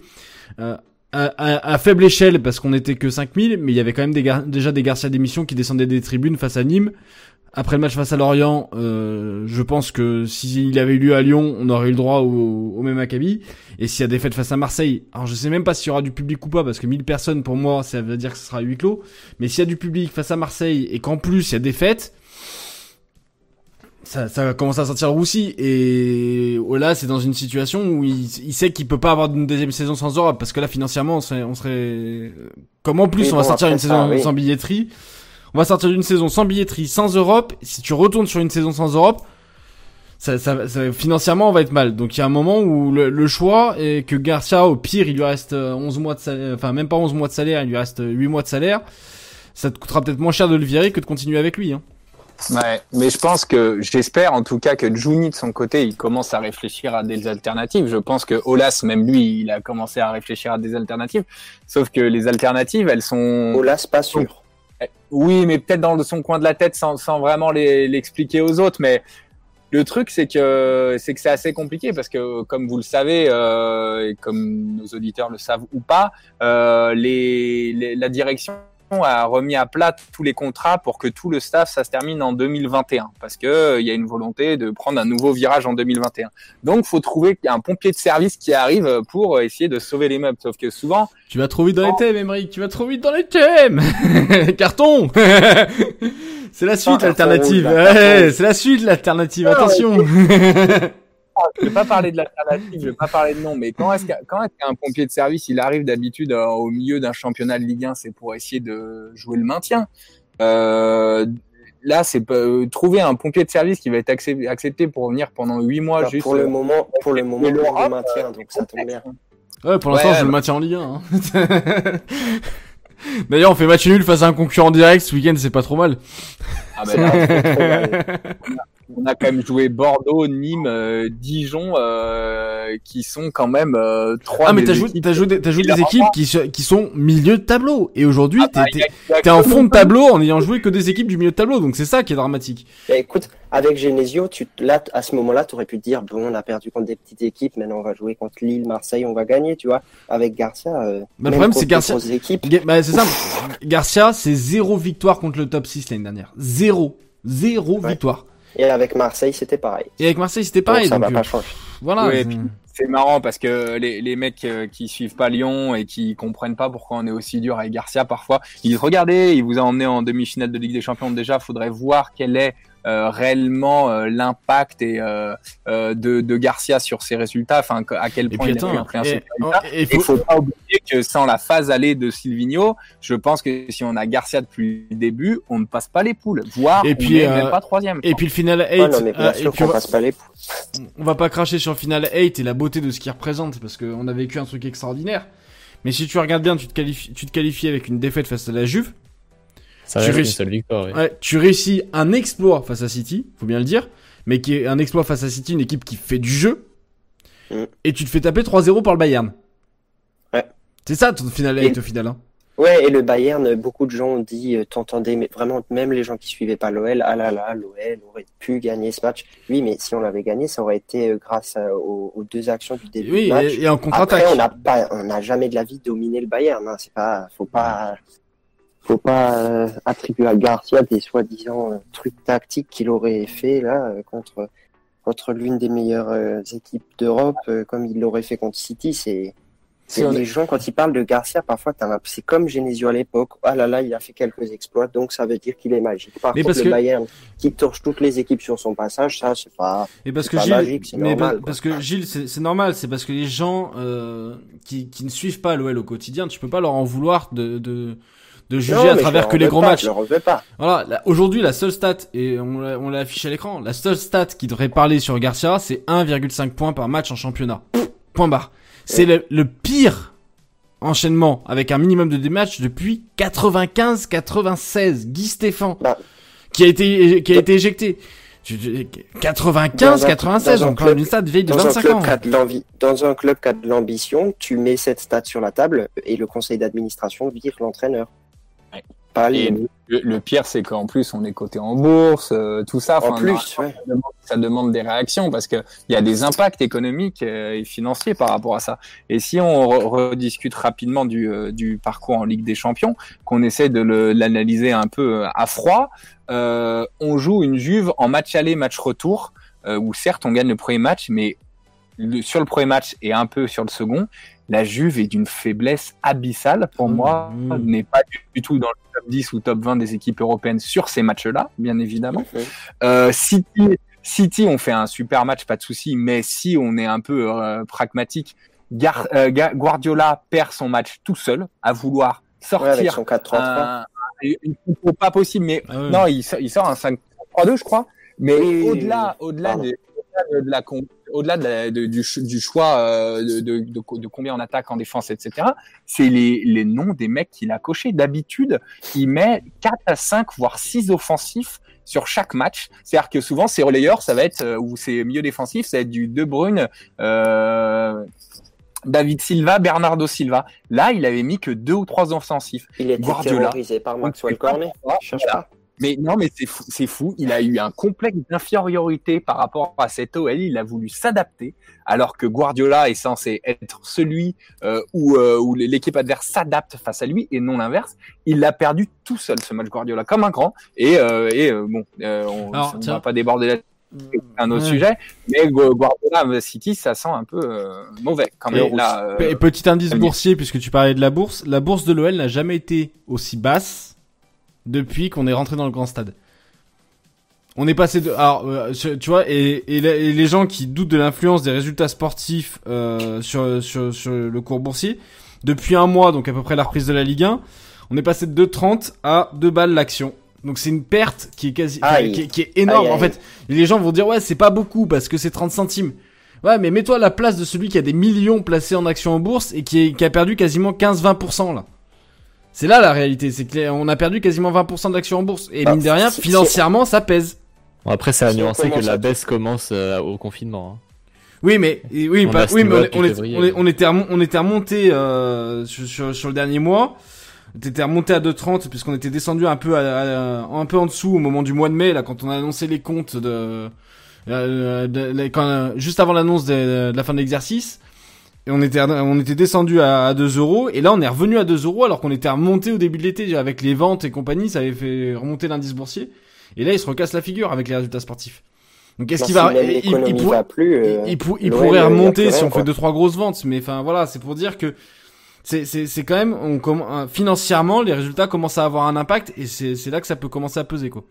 Euh, à, à- à faible échelle, parce qu'on était que 5000, mais il y avait quand même des gar- déjà des Garcia d'émission qui descendaient des tribunes face à Nîmes. Après le match face à Lorient, euh, je pense que s'il avait eu lieu à Lyon, on aurait eu le droit au, au même acabit. Et s'il y a des fêtes face à Marseille, alors je sais même pas s'il y aura du public ou pas, parce que 1000 personnes pour moi, ça veut dire que ce sera huis clos. Mais s'il y a du public face à Marseille et qu'en plus il y a des fêtes, ça, ça commence à sortir roussi. Et oh là, c'est dans une situation où il, il sait qu'il peut pas avoir une deuxième saison sans Europe, parce que là financièrement, on serait, on serait... comme en plus Oui, on va bon, sortir une ça, saison oui. sans billetterie. On va sortir d'une saison sans billetterie, sans Europe. Si tu retournes sur une saison sans Europe, ça, ça, ça- financièrement, on va être mal. Donc il y a un moment où le, le choix est que Garcia, au pire, il lui reste euh, 11 mois de salaire, enfin même pas 11 mois de salaire, il lui reste 8 mois de salaire. Ça te coûtera peut-être moins cher de le virer que de continuer avec lui. Hein. Ouais, mais je pense que, j'espère en tout cas que Juni de son côté, il commence à réfléchir à des alternatives. Je pense que Olas, même lui, il a commencé à réfléchir à des alternatives. Sauf que les alternatives, elles sont... Olas, pas sûr. Oui, mais peut-être dans son coin de la tête sans, vraiment l'expliquer aux autres. Mais le truc, c'est que c'est que c'est assez compliqué parce que, comme vous le savez, euh, et comme nos auditeurs le savent ou pas, euh, les, les- la direction a remis à plat tous les contrats pour que tout le staff ça se termine en 2021 parce que euh, il y a une volonté de prendre un nouveau virage en 2021. Donc, faut trouver un pompier de service qui arrive pour essayer de sauver les meubles. Sauf que souvent, Tu vas trop vite dans les thèmes, Emmerich. Tu vas trop vite dans les thèmes. Carton. c'est la suite, l'alternative. Ouais, c'est la suite, l'alternative. Ah, Attention. je vais pas parler de l'alternative, je vais pas parler de nom, mais quand est-ce qu'un pompier de service, il arrive d'habitude euh, au milieu d'un championnat de Ligue 1, c'est pour essayer de jouer le maintien? Euh, là, c'est euh, trouver un pompier de service qui va être accep- accepté pour venir pendant huit mois Bah, juste. pour le euh, moment, pour le moment, le maintient, donc ça tombe bien. Ouais, pour l'instant, Ouais, je le maintiens en Ligue 1. hein. D'ailleurs, on fait match nul face à un concurrent direct ce week-end, c'est pas trop mal. Ah ben là, mal. on a quand même joué Bordeaux, Nîmes, euh, Dijon, euh, qui sont quand même euh, trois. Ah, mais t'as joué, t'as joué, des- t'as joué des équipes qui, qui sont milieu de tableau. Et aujourd'hui, Ah bah, t'es, en fond de tableau en ayant joué que des équipes du milieu de tableau. Donc c'est ça qui est dramatique. Bah, écoute, avec Genesio, tu, là, à ce moment-là, tu aurais pu te dire, bon, on a perdu contre des petites équipes, maintenant on va jouer contre Lille, Marseille, on va gagner, tu vois. Avec Garcia, euh, Bah, le problème, contre c'est Garcia- équipes, Ga- Bah, c'est ça. Garcia, c'est zéro victoire contre le top 6 l'année dernière. Zéro. Zéro Ouais. victoire. et avec Marseille, c'était pareil. Et avec Marseille, c'était Donc, pareil. ça donc, va euh, pas changer. voilà. Ouais, c'est- marrant parce que les, les mecs euh, qui suivent pas Lyon et qui comprennent pas pourquoi on est aussi dur avec Garcia parfois, ils disent regardez, il vous a emmené en demi-finale de Ligue des Champions déjà, faudrait voir quel est euh, réellement euh, l'impact et euh, euh, de, de Garcia sur ses résultats, enfin à quel Et point puis il a attends, influencer et- et Et faut- pas oublier que sans la phase allée de Silvino, je pense que si on a Garcia depuis le début, on ne passe pas les poules, voire Et on n'est euh, même pas troisième. Et puis le final 8, Ouais, non, euh, puis on, passe pas les poules. on va pas cracher sur le final 8 et la beauté de ce qu'il représente parce qu'on a vécu un truc extraordinaire. Mais si tu regardes bien, tu te qualifies, tu te qualifies avec une défaite face à la Juve. Ça Tu une réussis- seule victoire. oui. Ouais, tu réussis un exploit face à City, faut bien le dire, mais qui est un exploit face à City, une équipe qui fait du jeu. Mm. Et tu te fais taper 3-0 par le Bayern. Ouais. C'est ça ton final Et- 8 au final. Hein. Ouais, et le Bayern, beaucoup de gens ont dit, euh, t'entendais, mais vraiment, même les gens qui suivaient pas l'OL, ah là là, l'OL aurait pu gagner ce match. Oui, mais si on l'avait gagné, ça aurait été euh, grâce à- aux, aux deux actions du début Oui, du match. et, et en contre-attaque. Après, on n'a pas, on n'a jamais de la vie dominé le Bayern. Hein. C'est pas, faut pas. Faut pas euh, attribuer à Garcia des soi-disant euh, trucs tactiques qu'il aurait fait là euh, contre contre l'une des meilleures équipes d'Europe, comme il l'aurait fait contre City. C'est les gens quand ils parlent de Garcia, parfois c'est comme Genesio à l'époque. Ah là là, il a fait quelques exploits, donc ça veut dire qu'il est magique. Par Mais contre, parce le que- Bayern qui torche toutes les équipes sur son passage, ça c'est pas. Et parce que pas Gilles, magique, c'est mais normal, parce que Gilles, c'est c'est normal, c'est parce que les gens euh, qui, qui ne suivent pas l'OL au quotidien, tu peux pas leur en vouloir de, de, de juger Non, à travers que les gros pas, matchs. Je pas. Voilà, là, aujourd'hui, la seule stat, et on l'a on l'a affiché à l'écran, la seule stat qui devrait parler sur Garcia, c'est 1,5 points par match en championnat. Point barre. C'est le, le pire enchaînement avec un minimum de dématchs depuis 95-96. Guy Stéphane, Bah. qui a été, qui a été éjecté. Tu- tu- 95-96, dans un on parle club- d'une stat vieille de Dans un, 25 club ans. qui a de l'envie, dans un club qui a de l'ambition, tu mets cette stat sur la table et le conseil d'administration vire l'entraîneur. Pas Et le, le pire, c'est qu'en plus, on est coté en bourse, euh, tout ça. En plus, non, ouais. ça, demande, ça demande des réactions parce que il y a des impacts économiques euh, et financiers par rapport à ça. Et si on re- rediscute rapidement du, euh, du parcours en Ligue des Champions, qu'on essaie de l'analyser un peu euh, à froid, euh, on joue une Juve en match aller, match retour, où certes on gagne le premier match, mais le- sur le premier match et un peu sur le second, la Juve est d'une faiblesse abyssale. Pour Mmh, moi, mmh. n'est pas du, tout dans le top 10 ou top 20 des équipes européennes sur ces matchs-là, bien évidemment. Euh, City, City, on fait un super match, pas de souci. Mais si on est un peu euh, pragmatique, Gar- euh, Guardiola perd son match tout seul à vouloir Ouais, avec sortir son 4-3-3. un, une compo pas possible. Mais Ah ouais. non, il sort, il sort un 5-3-2, je crois. Mais au-delà, au-delà de, au-delà de la au-delà de la- de- du, ch- du choix euh, de, de, de, de combien on attaque en défense, etc., c'est les, les noms des mecs qu'il a cochés. D'habitude, il met 4 à 5, voire 6 offensifs sur chaque match. C'est-à-dire que souvent, c'est relayeurs, ça va être, euh, ou c'est milieu défensif, ça va être du De Bruyne, euh, David Silva, Bernardo Silva. Là, il avait mis que deux ou trois offensifs. Il était Guardiola. terrorisé par Maxwell Cornet. Je cherche voilà. pas. Mais non, mais c'est fou, c'est fou. Il a eu un complexe d'infériorité par rapport à cette OL. Il a voulu s'adapter, alors que Guardiola est censé être celui euh, où, euh, où l'équipe adverse s'adapte face à lui et non l'inverse. Il l'a perdu tout seul ce match Guardiola comme un grand. Et, euh, et euh, bon, euh, on, tiens. va pas déborder là c'est un autre Ouais. sujet. Mais Gu- Guardiola City, ça sent un peu euh, mauvais quand même. Et- Là, euh, Et petit indice boursier, puisque tu parlais de la bourse, la bourse de l'OL n'a jamais été aussi basse depuis qu'on est rentré dans le grand stade. On est passé de, alors euh, tu vois, et, et la- et les gens qui doutent de l'influence des résultats sportifs euh, sur, sur sur le cours boursier, depuis un mois, donc à peu près la reprise de la Ligue 1, on est passé de 2,30 à 2 balles l'action. Donc c'est une perte qui est quasi, Aïe. qui, est- qui est énorme. Aïe, aïe. En fait, les gens vont dire ouais c'est pas beaucoup parce que c'est 30 centimes. Ouais mais mets-toi à la place de celui qui a des millions placés en actions en bourse et qui, est- qui a perdu quasiment 15-20% là. C'est là la réalité, c'est qu'on a perdu quasiment 20% d'actions en bourse. Et Ah, mine de rien, financièrement ça pèse. Bon, après, ça a nuancé que la baisse commence euh, au confinement. hein. Oui mais oui, On bah, oui mais on, est- est- était on était remonté euh, sur, sur, sur le dernier mois. On était remonté à 2,30 puisqu'on était descendu un peu à, à- un peu en dessous au moment du mois de mai là quand on a annoncé les comptes de, euh, de- de- quand, juste avant l'annonce de, de la fin de l'exercice. Et on était on était descendu à, à 2 euros et là on est revenu à 2 euros alors qu'on était remonté au début de l'été avec les ventes et compagnie ça avait fait remonter l'indice boursier et là il se recasse la figure avec les résultats sportifs. Donc est-ce qu'il va il- il- va plus, euh, il, il pour- il l'OL, pourrait remonter si on quoi. fait deux trois grosses ventes, mais enfin voilà, c'est pour dire que c'est c'est c'est quand même on euh, financièrement les résultats commencent à avoir un impact et c'est c'est là que ça peut commencer à peser quoi.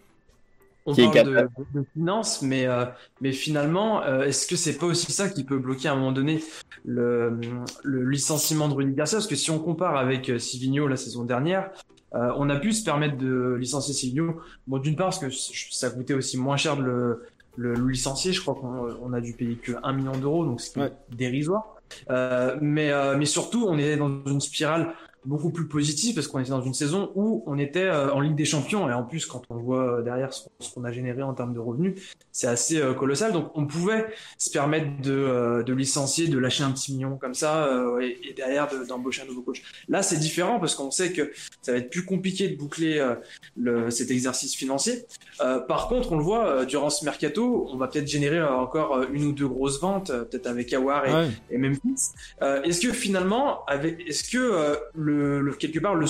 On Qui parle de, de finances, mais, euh, mais finalement, euh, est-ce que c'est pas aussi ça qui peut bloquer à un moment donné le, le licenciement de Rudy Garcia? Parce que si on compare avec euh, Sivigno la saison dernière, euh, on a pu se permettre de licencier Sivigno. Bon, d'une part, parce que ça coûtait aussi moins cher de le, le, le licencier. Je crois qu'on on a dû payer que 1 million d'euros, donc ce qui Ouais. dérisoire. Euh, mais, euh, mais surtout, on est dans une spirale beaucoup plus positive parce qu'on était dans une saison où on était euh, en Ligue des Champions et en plus quand on voit euh, derrière ce qu'on- a généré en termes de revenus, c'est assez euh, colossal. Donc on pouvait se permettre de, euh, de licencier, de lâcher un petit million comme ça euh, et, et derrière de- d'embaucher un nouveau coach. Là c'est différent parce qu'on sait que ça va être plus compliqué de boucler le, cet exercice financier. Euh, par contre, on le voit euh, durant ce mercato, on va peut-être générer encore une ou deux grosses ventes, euh, peut-être avec Awar et, Ouais. et Memphis. Euh, est-ce que finalement, avec, est-ce que euh, le, quelque part le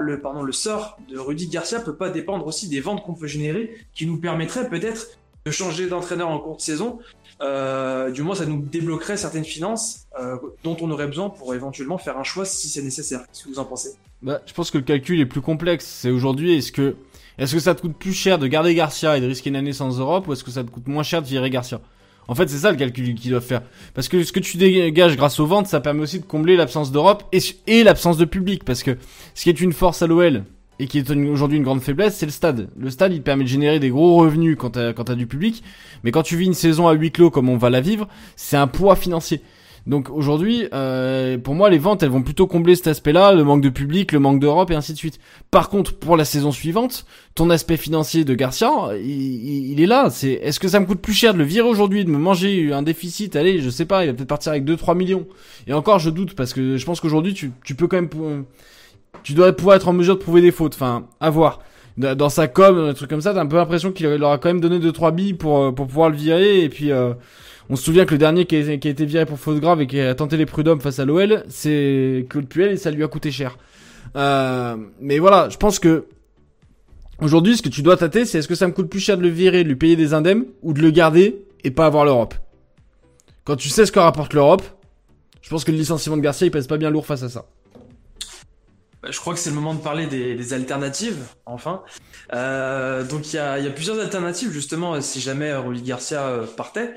le pardon, le sort de Rudy Garcia peut pas dépendre aussi des ventes qu'on peut générer, qui nous permettraient peut-être de changer d'entraîneur en cours de saison. Euh, du moins, ça nous débloquerait certaines finances euh, dont on aurait besoin pour éventuellement faire un choix si c'est nécessaire. Qu'est-ce que vous en pensez? Bah, Je pense que le calcul est plus complexe. C'est aujourd'hui, est-ce que, est-ce que ça te coûte plus cher de garder Garcia et de risquer une année sans Europe ou est-ce que ça te coûte moins cher de virer Garcia? En fait, c'est ça le calcul qu'ils doivent faire. Parce que ce que tu dégages grâce aux ventes, ça permet aussi de combler l'absence d'Europe et, l'absence de public. Parce que ce qui est une force à l'OL et qui est aujourd'hui une grande faiblesse, c'est le stade. Le stade, il permet de générer des gros revenus quand quand t'as du public. Mais quand tu vis une saison à huis clos comme on va la vivre, c'est un poids financier. Donc aujourd'hui, euh, pour moi, les ventes, elles vont plutôt combler cet aspect-là, le manque de public, le manque d'Europe et ainsi de suite. Par contre, pour la saison suivante, ton aspect financier de Garcia, il, il est là. C'est, est-ce que ça me coûte plus cher de le virer aujourd'hui, de me manger un déficit? Allez, je sais pas, il va peut-être partir avec 2-3 millions. Et encore, je doute parce que je pense qu'aujourd'hui, tu, peux quand même, tu dois pouvoir être en mesure de prouver des fautes. Enfin, à voir dans sa com, un truc comme ça, t'as un peu l'impression qu'il leur a quand même donné 2-3 billes pour, euh, pour pouvoir le virer. Et puis, euh, on se souvient que le dernier qui a, été viré pour faute grave et qui a tenté les prud'hommes face à l'OL, c'est Claude Puel et ça lui a coûté cher. Euh, mais voilà, je pense que aujourd'hui, ce que tu dois tâter, c'est est-ce que ça me coûte plus cher de le virer, de lui payer des indemnes ou de le garder et pas avoir l'Europe? Quand tu sais ce que rapporte l'Europe, je pense que le licenciement de Garcia, il pèse pas bien lourd face à ça. Bah, je crois que c'est le moment de parler des, alternatives, enfin. Euh, donc il y a, plusieurs alternatives justement si jamais Rolly Garcia euh, partait.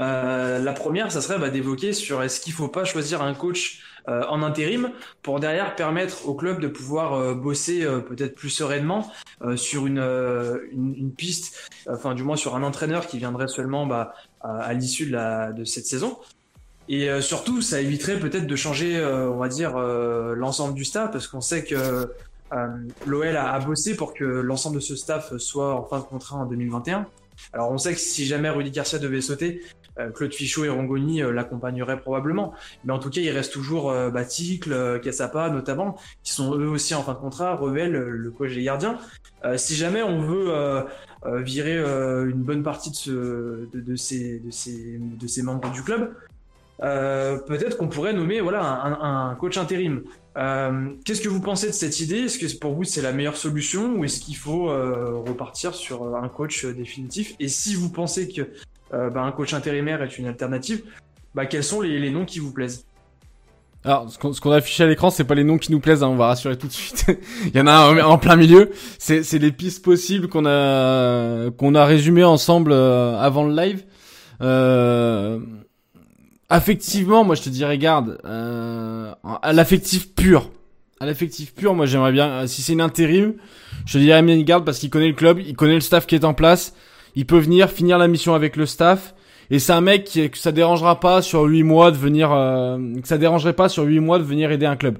Euh, la première, ça serait bah, d'évoquer sur est-ce qu'il faut pas choisir un coach euh, en intérim pour derrière permettre au club de pouvoir euh, bosser peut-être plus sereinement sur une, une, piste, enfin du moins sur un entraîneur qui viendrait seulement bah, à, l'issue de, de cette saison. Et surtout, ça éviterait peut-être de changer, on va dire, l'ensemble du staff, parce qu'on sait que l'OL a, a, bossé pour que l'ensemble de ce staff soit en fin de contrat en 2021. Alors on sait que si jamais Rudy Garcia devait sauter, euh, Claude Fichot et Rongoni euh, l'accompagneraient probablement. Mais en tout cas, il reste toujours euh, Baticle, Cassapa notamment, qui sont eux aussi en fin de contrat, Revel, le coach des gardiens. si jamais on veut virer une bonne partie de, ce, de, ces, membres du club, peut-être qu'on pourrait nommer voilà un coach intérim. Qu'est-ce que vous pensez de cette idée? Est-ce que pour vous c'est la meilleure solution ou est-ce qu'il faut repartir sur un coach définitif? Et si vous pensez que euh, bah, un coach intérimaire est une alternative, bah, quels sont les, noms qui vous plaisent alors, ce qu'on affiche à l'écran, c'est pas les noms qui nous plaisent, hein, on va rassurer tout de suite. Il y en a un en plein milieu. C'est les pistes possibles qu'on a qu'on a résumées ensemble euh, avant le live. Euh, affectivement, moi je te dirais garde euh, à l'affectif pur. À l'affectif pur, moi j'aimerais bien. Si c'est une intérim, je te dirais garde parce qu'il connaît le club, il connaît le staff qui est en place il peut venir finir la mission avec le staff. Et c'est un mec qui, que ça dérangera pas sur 8 mois de venir, euh, ça dérangerait pas sur 8 mois de venir aider un club.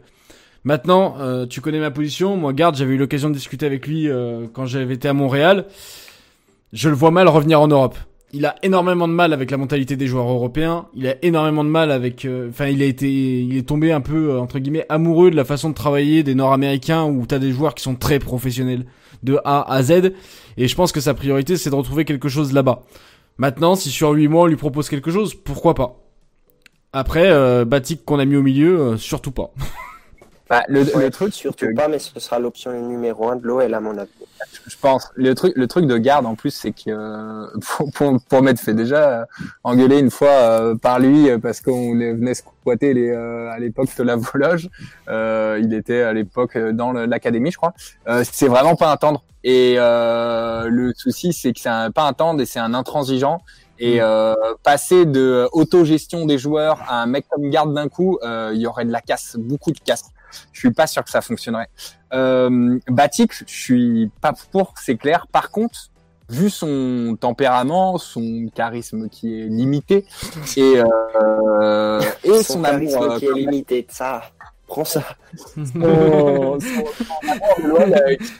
Maintenant, euh, tu connais ma position. Moi, garde, j'avais eu l'occasion de discuter avec lui euh, quand j'avais été à Montréal. Je le vois mal revenir en Europe. Il a énormément de mal avec la mentalité des joueurs européens. Il a énormément de mal avec, enfin, il a été, il est tombé un peu entre guillemets amoureux de la façon de travailler des Nord-Américains où t'as des joueurs qui sont très professionnels de A à Z. Et je pense que sa priorité, c'est de retrouver quelque chose là-bas. Maintenant, si sur 8 mois, on lui propose quelque chose, pourquoi pas? Après, euh, Batik qu'on a mis au milieu, euh, surtout pas. Bah, le, truc, surtout pas, mais ce sera l'option numéro 1 de l'OL à mon avis. Je pense. Le truc, le truc de garde en plus, c'est que euh, pour, pour, pour m'être fait déjà euh, engueuler une fois euh, par lui parce qu'on venait squatter les, à l'époque de la Vologe. il était à l'époque dans l'académie, je crois. c'est vraiment pas un tendre. Et le souci, c'est que c'est pas un tendre et c'est un intransigeant. Et mm. passer de autogestion des joueurs à un mec comme garde d'un coup, il y aurait de la casse, beaucoup de casse je suis pas sûr que ça fonctionnerait. Euh, Batik, je suis pas pour, c'est clair. Par contre, vu son tempérament, son charisme qui est limité et euh, et son, son amour euh, qui est limité, ça, prends ça. son, amour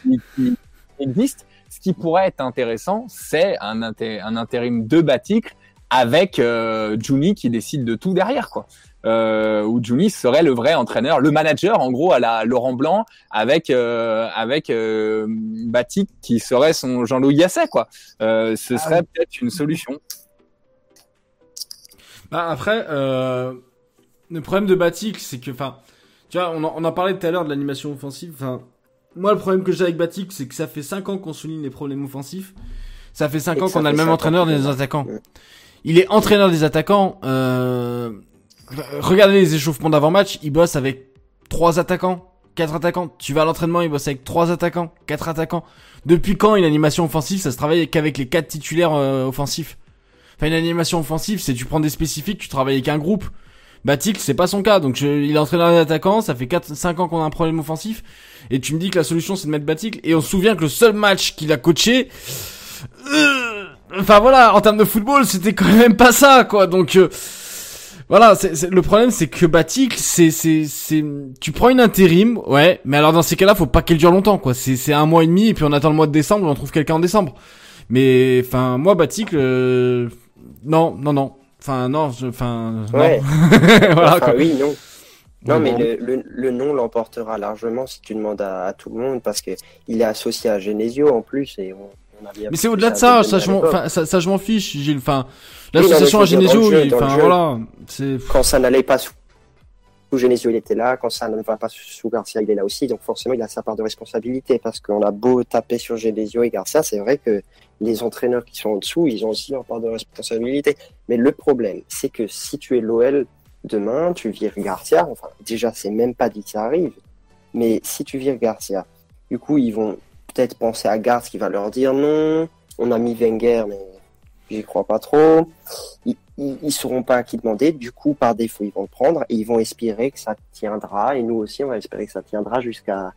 qui, existe. Ce qui pourrait être intéressant, c'est un, un intérim de Batik avec euh, Juni qui décide de tout derrière, quoi euh, où Juni serait le vrai entraîneur, le manager en gros à la Laurent Blanc avec euh, avec euh, Batik qui serait son Jean-Louis Gasset quoi. Euh, ce ah serait peut-être une solution. Bah après, euh, le problème de Batik, c'est que enfin Tu vois, on en, on en parlait tout à l'heure de l'animation offensive. Enfin, moi, le problème que j'ai avec Batik, c'est que ça fait 5 ans qu'on souligne les problèmes offensifs. Ça fait 5 Et ans qu'on a le même entraîneur des attaquants. Ouais. Il est entraîneur des attaquants. Euh... Regardez les échauffements d'avant-match. Il bosse avec trois attaquants, quatre attaquants. Tu vas à l'entraînement, il bosse avec trois attaquants, quatre attaquants. Depuis quand une animation offensive, ça se travaille qu'avec les quatre titulaires euh, offensifs? Enfin, une animation offensive, c'est tu prends des spécifiques, tu travailles avec un groupe. Batik, c'est pas son cas. Donc, je- il est entraîneur des attaquants. Ça fait 4, 5 ans qu'on a un problème offensif. Et tu me dis que la solution, c'est de mettre Batik. Et on se souvient que le seul match qu'il a coaché, euh, enfin voilà, en termes de football, c'était quand même pas ça, quoi. Donc, euh, voilà, c'est, c'est- le problème, c'est que Batik, c'est, c'est, c'est, tu prends une intérim, ouais, mais alors dans ces cas-là, faut pas qu'elle dure longtemps, quoi. C'est, c'est un mois et demi, et puis on attend le mois de décembre, on trouve quelqu'un en décembre. Mais, enfin, moi, Batik, euh, non, non, non. Enfin, non, enfin, non. Ouais. voilà, Enfin, quoi. oui, non. Non, Mais le, le, le nom l'emportera largement si tu demandes à, à tout le monde parce que il est associé à Genesio en plus et on, on a bien Mais c'est au-delà de ça, ça je ça, ça, je m'en fiche, Gilles. Enfin, l'association à Genesio, jeu, il- voilà. Quand ça n'allait pas sous, sous Genesio, il était là. Quand ça ne va pas sous Garcia, il est là aussi. Donc forcément, il a sa part de responsabilité parce qu'on a beau taper sur Genesio et Garcia, c'est vrai que les entraîneurs qui sont en dessous, ils ont aussi leur part de responsabilité. Mais le problème, c'est que si tu es l'OL demain, tu vires Garcia. Enfin, déjà, c'est même pas dit que ça arrive. Mais si tu vires Garcia, du coup, ils vont peut-être penser à Garcia qui va leur dire non. On a mis Wenger, mais j'y crois pas trop. Ils, ils, sauront pas à qui demander. Du coup, par défaut, ils vont prendre et ils vont espérer que ça tiendra. Et nous aussi, on va espérer que ça tiendra jusqu'à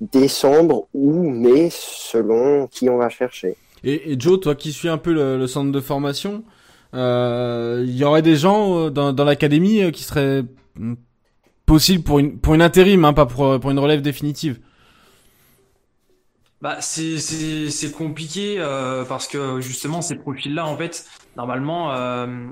décembre ou mai, selon qui on va chercher. Et, Joe, toi qui suis un peu le, centre de formation, euh, il y aurait des gens euh, dans, l'académie euh, qui seraient mm, possibles pour une pour une intérim, hein, pas pour pour une relève définitive? Bah, c'est compliqué euh, parce que justement ces profils-là en fait normalement euh,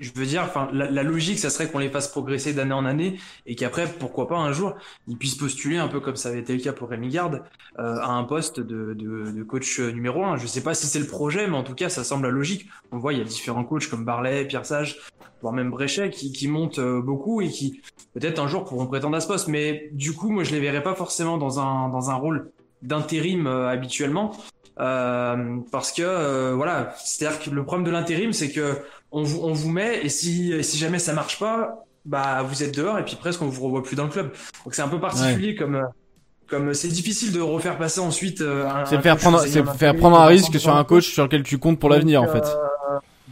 je veux dire enfin la, logique ça serait qu'on les fasse progresser d'année en année et qu'après pourquoi pas un jour ils puissent postuler un peu comme ça avait été le cas pour Rémi Garde euh, à un poste de, de, de coach numéro un. Je sais pas si c'est le projet mais en tout cas ça semble la logique. On voit il y a différents coachs comme Barlet, Pierre Sage, voire même Bréchet qui qui montent euh, beaucoup et qui peut-être un jour pourront prétendre à ce poste mais du coup moi je les verrais pas forcément dans un dans un rôle d'intérim euh, habituellement euh, parce que euh, voilà c'est-à-dire que le problème de l'intérim c'est que on vous on vous met et si et si jamais ça marche pas bah vous êtes dehors et puis presque on vous revoit plus dans le club. Donc c'est un peu particulier comme comme c'est difficile de refaire passer ensuite euh, C'est faire prendre c'est faire prendre un risque sur un coach sur lequel tu comptes pour l'avenir en fait.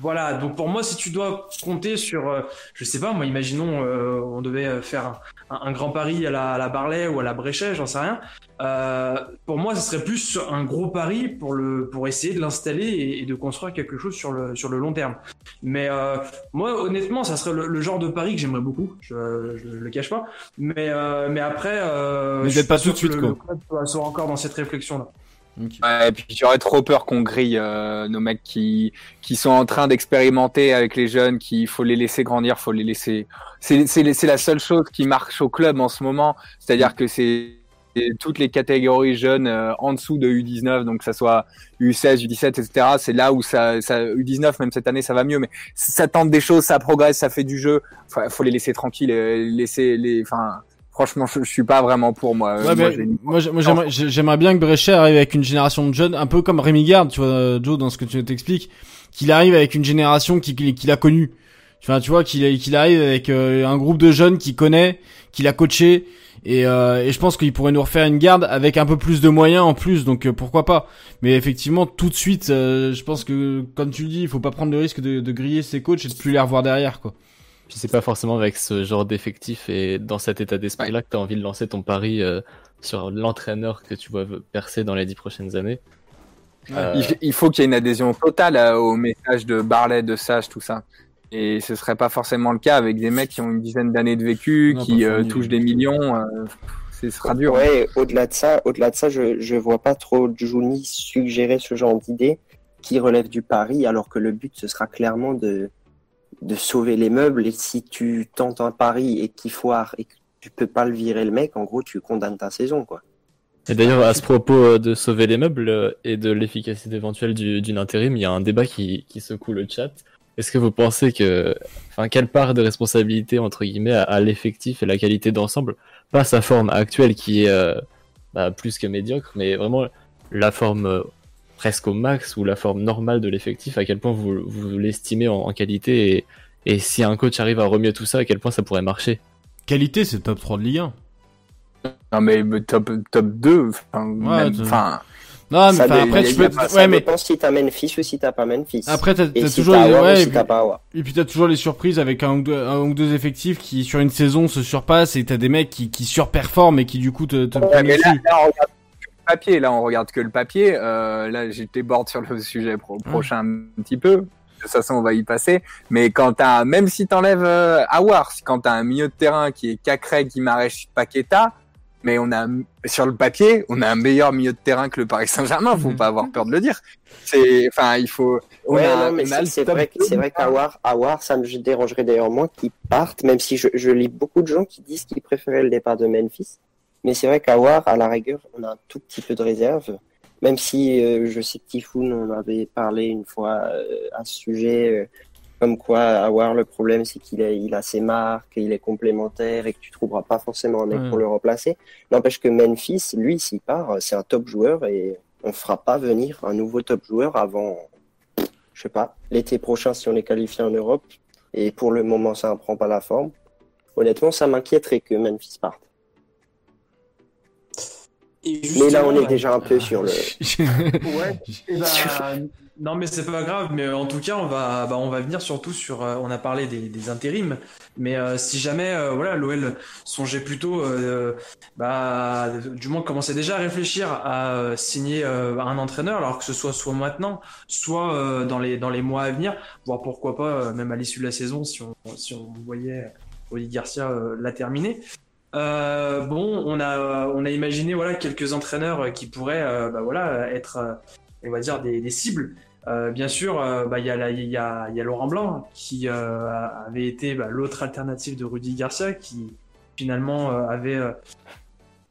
voilà, donc pour moi, si tu dois compter sur, euh, je sais pas, moi, imaginons, euh, on devait faire un, un grand pari à la, à la Barley ou à la Bréchet, j'en sais rien. Euh, pour moi, ce serait plus un gros pari pour le, pour essayer de l'installer et, et de construire quelque chose sur le, sur le long terme. Mais euh, moi, honnêtement, ça serait le, le genre de pari que j'aimerais beaucoup. Je, je, le cache pas. Mais, euh, mais après, euh, Mais je suis peut-être pas tout de suite, le, quoi. le club soit encore dans cette réflexion-là. Ouais, et puis j'aurais trop peur qu'on grille euh, nos mecs qui qui sont en train d'expérimenter avec les jeunes, qu'il faut les laisser grandir, faut les laisser. C'est la seule chose qui marche au club en ce moment, c'est-à-dire que c'est toutes les catégories jeunes euh, en dessous de U19, donc que ça soit U16, U17, etc. C'est là où ça, ça U19 même cette année ça va mieux, mais ça tente des choses, ça progresse, ça fait du jeu. Faut, faut les laisser tranquilles, euh, laisser les. Enfin, franchement, je, je suis pas vraiment pour moi. Ouais, Moi, j'aimerais, j'ai- j'aimerais bien que Bréchet arrive avec une génération de jeunes, un peu comme Rémi Garde, tu vois, euh, Joe, dans ce que tu t'expliques, qu'il arrive avec une génération qui, qui- qu'il a connue. Tu vois, tu vois, qu'il, qu'il arrive avec euh, un groupe de jeunes qu'il connaît, qu'il a coaché, et, euh, et je pense qu'il pourrait nous refaire une garde avec un peu plus de moyens en plus, donc euh, pourquoi pas. Mais effectivement, tout de suite, euh, je pense que, comme tu le dis, il faut pas prendre le risque de, de griller ses coachs et de plus les revoir derrière, quoi. Puis c'est pas forcément avec ce genre d'effectif et dans cet état d'esprit-là que t'as envie de lancer ton pari euh, sur l'entraîneur que tu vois percer dans les dix prochaines années. Euh, Il, il faut qu'il y ait une adhésion totale euh, au message de Barlet, de Sage, tout ça. Et ce serait pas forcément le cas avec des mecs qui ont une dizaine d'années de vécu, Non, qui euh, touchent des millions. euh, ce sera dur. Ouais, au-delà de ça, au-delà de ça, je je vois pas trop Juni suggérer ce genre d'idée qui relève du pari, alors que le but ce sera clairement de de sauver les meubles. Et si tu tentes un pari et qu'il foire et que tu peux pas le virer le mec, en gros, tu condamnes ta saison, quoi. Et d'ailleurs, à ce propos euh, de sauver les meubles euh, et de l'efficacité éventuelle du- d'une intérim, il y a un débat qui, secoue le chat. est-ce que vous pensez que, enfin, quelle part de responsabilité entre guillemets à, l'effectif et la qualité d'ensemble, pas sa forme actuelle qui est euh, bah, plus que médiocre, mais vraiment la forme presque au max ou la forme normale de l'effectif, à quel point vous, vous l'estimez en, qualité et, et si un coach arrive à remuer tout ça, à quel point ça pourrait marcher? Qualité, c'est top 3 de Ligue 1. Non mais top top 2 enfin non, mais après, tu peux. ouais, mais. dépend si t'as Memphis ou si t'as pas Memphis. Après, t'as as toujours les. Ouais, et, puis... et puis t'as toujours les surprises avec un ou, deux, un ou deux effectifs qui, sur une saison, se surpassent et t'as des mecs qui, qui surperforment et qui, du coup, te, te ouais, mais là, là, on regarde que le papier. Là, on regarde que le papier. Euh, là, j'étais bord sur le sujet pro prochain un petit peu. De toute façon, on va y passer. Mais quand t'as, même si t'enlèves euh, Awar, quand t'as un milieu de terrain qui est Cacré, Guimarães, Paqueta, mais on a sur le papier, on a un meilleur milieu de terrain que le Paris Saint-Germain. Faut mhm. pas avoir peur de le dire. C'est, enfin, il faut. ouais, non, mais c'est vrai, c'est vrai qu'Awar, Awar, ça me dérangerait d'ailleurs moins qu'il parte, même si je, je, lis beaucoup de gens qui disent qu'ils préféraient le départ de Memphis. Mais c'est vrai qu'Awar, à la rigueur, on a un tout petit peu de réserve. Même si euh, je sais que Tifoun, on avait parlé une fois euh, à ce sujet, euh, comme quoi, avoir le problème, c'est qu'il il a ses marques, il est complémentaire et que tu trouveras pas forcément un mec pour le remplacer. N'empêche que Memphis, lui, s'il part, c'est un top joueur et on fera pas venir un nouveau top joueur avant, je sais pas, l'été prochain si on est qualifié en Europe. Et pour le moment, ça ne prend pas la forme. Honnêtement, ça m'inquiéterait que Memphis parte. Mais là, on est déjà un peu sur le. ouais. Bah, non, mais c'est pas grave. Mais en tout cas, on va, bah, on va venir surtout sur. Euh, on a parlé des, des intérims, mais euh, si jamais, euh, voilà, l'OL songeait plutôt, bah, du moins commençait déjà à réfléchir à signer un entraîneur, alors que ce soit soit maintenant, soit dans les dans les mois à venir, voire pourquoi pas même à l'issue de la saison, si on si on voyait Oli Garcia la terminer. Euh, bon, on a, on a imaginé voilà quelques entraîneurs qui pourraient bah, voilà être, on va dire des, des cibles. Euh, bien sûr, bah, il y, a, y, y a Laurent Blanc qui euh, avait été bah, l'autre alternative de Rudy Garcia qui finalement euh, avait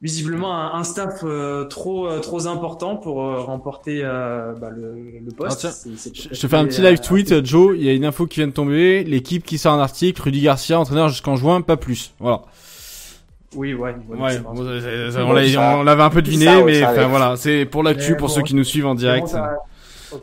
visiblement un, staff trop trop important pour remporter bah, le, le, poste. je te fais un petit live tweet, Joe. Il y a une info qui vient de tomber. L'équipe qui sort un article, Rudy Garcia, entraîneur jusqu'en juin, pas plus. Voilà. Oui, ouais. ouais, on l'avait un peu deviné, mais voilà, c'est pour l'actu, pour ceux qui nous suivent en direct.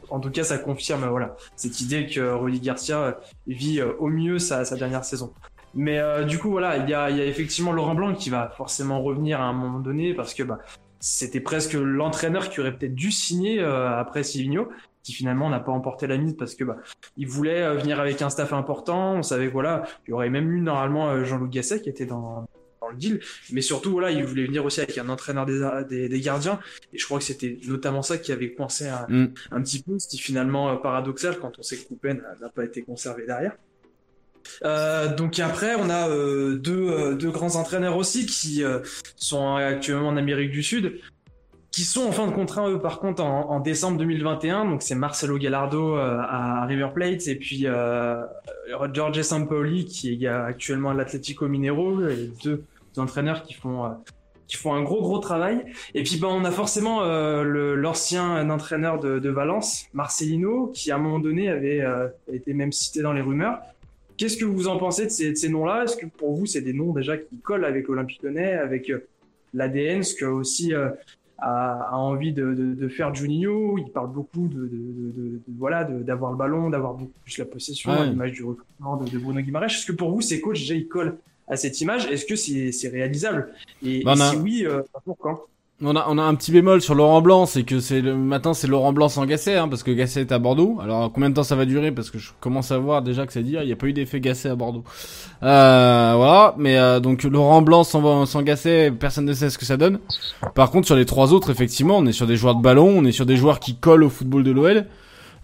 En tout cas, ça confirme voilà cette idée que Rudy Garcia vit euh, au mieux sa, dernière saison. Mais euh, du coup, voilà, il y a, effectivement Laurent Blanc qui va forcément revenir à un moment donné parce que bah, c'était presque l'entraîneur qui aurait peut-être dû signer euh, après Silvino, qui finalement n'a pas emporté la mise parce que bah, il voulait venir avec un staff important. On savait que voilà, il y aurait même eu normalement Jean-Loup Gasset qui était dans le deal. Mais surtout, voilà, il voulait venir aussi avec un entraîneur des, des, gardiens. Et je crois que c'était notamment ça qui avait coincé un, mm. un petit peu, ce qui finalement euh, paradoxal quand on sait que Coupen n'a pas été conservé derrière. Euh, donc après, on a euh, deux, deux, grands entraîneurs aussi qui sont actuellement en Amérique du Sud, qui sont en fin de contrat eux par contre en, décembre 2021. Donc c'est Marcelo Gallardo à River Plate et puis George Sampaoli qui est actuellement à l'Atlético Mineiro, et deux entraîneurs qui font euh, qui font un gros gros travail. Et puis ben on a forcément euh, l'ancien entraîneur de, de, Valence, Marcelino, qui à un moment donné avait euh, été même cité dans les rumeurs. Qu'est-ce que vous en pensez de ces, ces noms-là? Est-ce que pour vous c'est des noms déjà qui collent avec l'Olympique Lyonnais, avec l'ADN, ce que aussi a, a, envie de, de, faire Juninho? Il parle beaucoup de, voilà d'avoir le ballon, d'avoir beaucoup plus la possession, à l'image du recrutement de, Bruno Guimaraes. Est-ce que pour vous ces coachs déjà ils collent? À cette image. Est-ce que c'est réalisable? Et, bah, si oui, euh, pourquoi on a, on a un petit bémol sur Laurent Blanc, c'est que c'est le matin c'est Laurent Blanc sans Gasset, hein, parce que Gasset est à Bordeaux. Alors combien de temps ça va durer? Parce que je commence à voir déjà que c'est dire, il n'y a pas eu d'effet Gasset à Bordeaux. Euh, voilà, mais euh, donc Laurent Blanc sans, sans Gasset, personne ne sait ce que ça donne. Par contre sur les trois autres, effectivement, on est sur des joueurs de ballon, on est sur des joueurs qui collent au football de l'OL.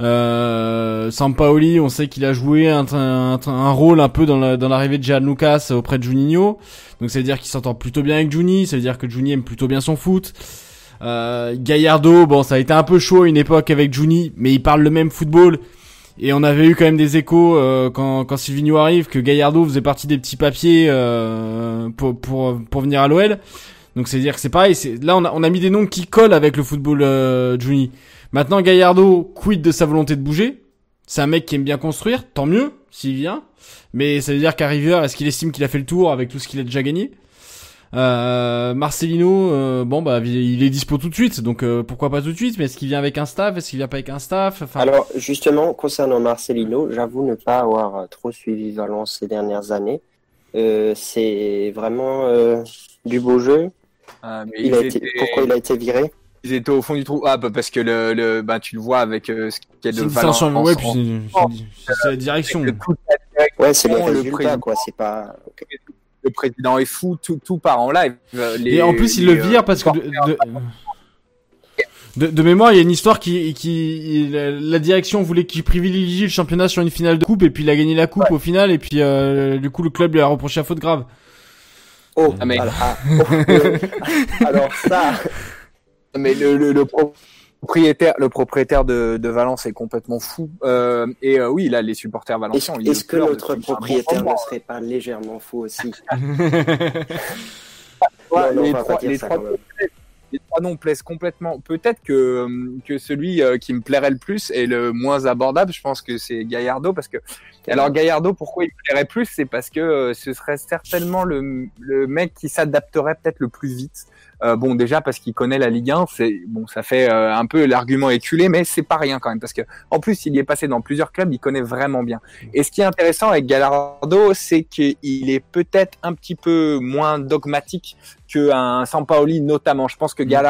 Euh, Sampaoli, on sait qu'il a joué un, un, rôle un peu dans l'arrivée de Lucas auprès de Juninho. Donc ça veut dire qu'il s'entend plutôt bien avec Juni, ça veut dire que Juni aime plutôt bien son foot. Euh, bon ça a été un peu chaud à une époque avec Juni, mais il parle le même football. Et on avait eu quand même des échos euh, quand, quand arrive que Gallardo faisait partie des petits papiers euh, pour, pour, pour venir à l'OL. Donc c'est dire que c'est pareil. Là on a, on a mis des noms qui collent avec le football euh, Juni. Maintenant, Gallardo quid de sa volonté de bouger? C'est un mec qui aime bien construire, tant mieux s'il vient. Mais ça veut dire qu'à River, est-ce qu'il estime qu'il a fait le tour avec tout ce qu'il a déjà gagné? Euh, Marcelino, euh, bon bah il est dispo tout de suite, donc euh, pourquoi pas tout de suite? Mais est-ce qu'il vient avec un staff? Est-ce qu'il vient pas avec un staff? Enfin... Alors justement, concernant Marcelino, j'avoue ne pas avoir trop suivi Valence ces dernières années. Euh, c'est vraiment euh, du beau jeu. Ah, mais Il a été... Pourquoi il a été viré? Ils étaient au fond du trou. Ah, bah, parce que le, le, bah, tu le vois avec euh, ce qu'il y a de Valence. ouais, c'est- c'est c'est la direction. que toute la direction, Ouais, c'est les le quoi. C'est pas. le président est fou, tout, tout part en live. Euh, les- Et en plus, il les, le vire euh, parce que de, de, de- de mémoire, il y a une histoire qui, qui la, la direction voulait qu'il privilégie le championnat sur une finale de coupe et puis il a gagné la coupe au final et puis euh, du coup le club lui a reproché la faute grave. Oh, Ah, mais- alors, ah, oh, euh, alors ça, Mais le, le, le propriétaire, le propriétaire de, de Valence est complètement fou. Euh, et euh, oui, là, les supporters valenciens. ils est-ce que notre propriétaire ne serait pas légèrement fou aussi Non, non, les trois, les trois les trois noms plaisent complètement. Peut-être que, euh, que celui euh, qui me plairait le plus est le moins abordable. Je pense que c'est Gallardo parce que. Alors Gallardo, pourquoi il me plairait plus C'est parce que euh, ce serait certainement le, le mec qui s'adapterait peut-être le plus vite. Euh, bon, déjà parce qu'il connaît la Ligue 1, c'est bon, ça fait euh, un peu l'argument éculé, mais c'est pas rien quand même parce que en plus il y est passé dans plusieurs clubs, il connaît vraiment bien. Et ce qui est intéressant avec Gallardo, c'est qu'il est peut-être un petit peu moins dogmatique qu'un Sampaoli notamment. Je pense que Gallardo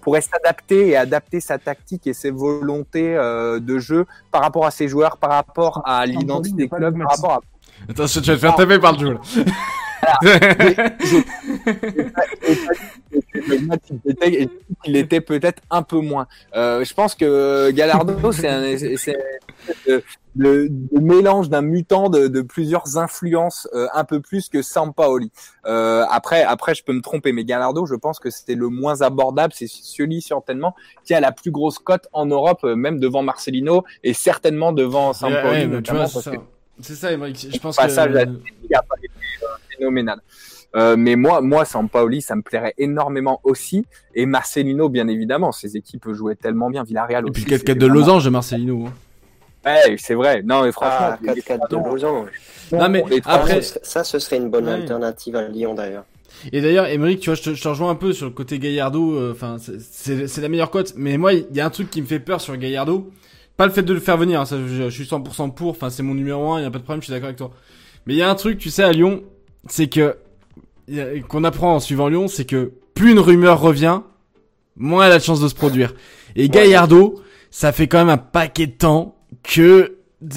pourrait s'adapter et adapter sa tactique et ses volontés euh, de jeu par rapport à ses joueurs, par rapport à l'identité des clubs, par rapport à Attention, tu vas te faire taper par le jeu. le match, il était, peut-être un peu moins. Euh, je pense que Gallardo, c'est un, c'est de mélange d'un mutant de, de plusieurs influences, euh, un peu plus que Sampaoli. Euh, après, après, je peux me tromper, mais Gallardo, je pense que c'était le moins abordable. C'est celui certainement qui a la plus grosse cote en Europe, euh, même devant Marcelino et certainement devant Sampaoli. Ouais, ouais, c'est ça. que C'est ça, Emmerich. Je pense que phénoménal. Euh, mais moi, moi, Sampaoli, ça me plairait énormément aussi. Et Marcelino, bien évidemment, ses équipes jouaient tellement bien. Villarreal et aussi. puis le 4-4 c'était de vraiment- Losange de Marcelino. hein. Ouais, c'est vrai. Non, mais franchement, Ah, les- 4-4 de Lausanne. Non, mais après- Ça, ce serait- une bonne Ouais. alternative à Lyon d'ailleurs. Et d'ailleurs, Emeric, tu vois, je te, je te rejoins un peu sur le côté Gallardo. euh, Enfin, c'est- c'est c'est la meilleure cote. Mais moi, il y a un truc qui me fait peur sur Gallardo. Pas le fait de le faire venir. hein, ça, je, je suis 100% pour. Enfin, c'est mon numéro 1. Il y a pas de problème. Je suis d'accord avec toi. Mais il y a un truc, tu sais, à Lyon, c'est que qu'on apprend en suivant Lyon, c'est que plus une rumeur revient, moins elle a de chances de se produire. Et Gallardo, ça fait quand même un paquet de temps que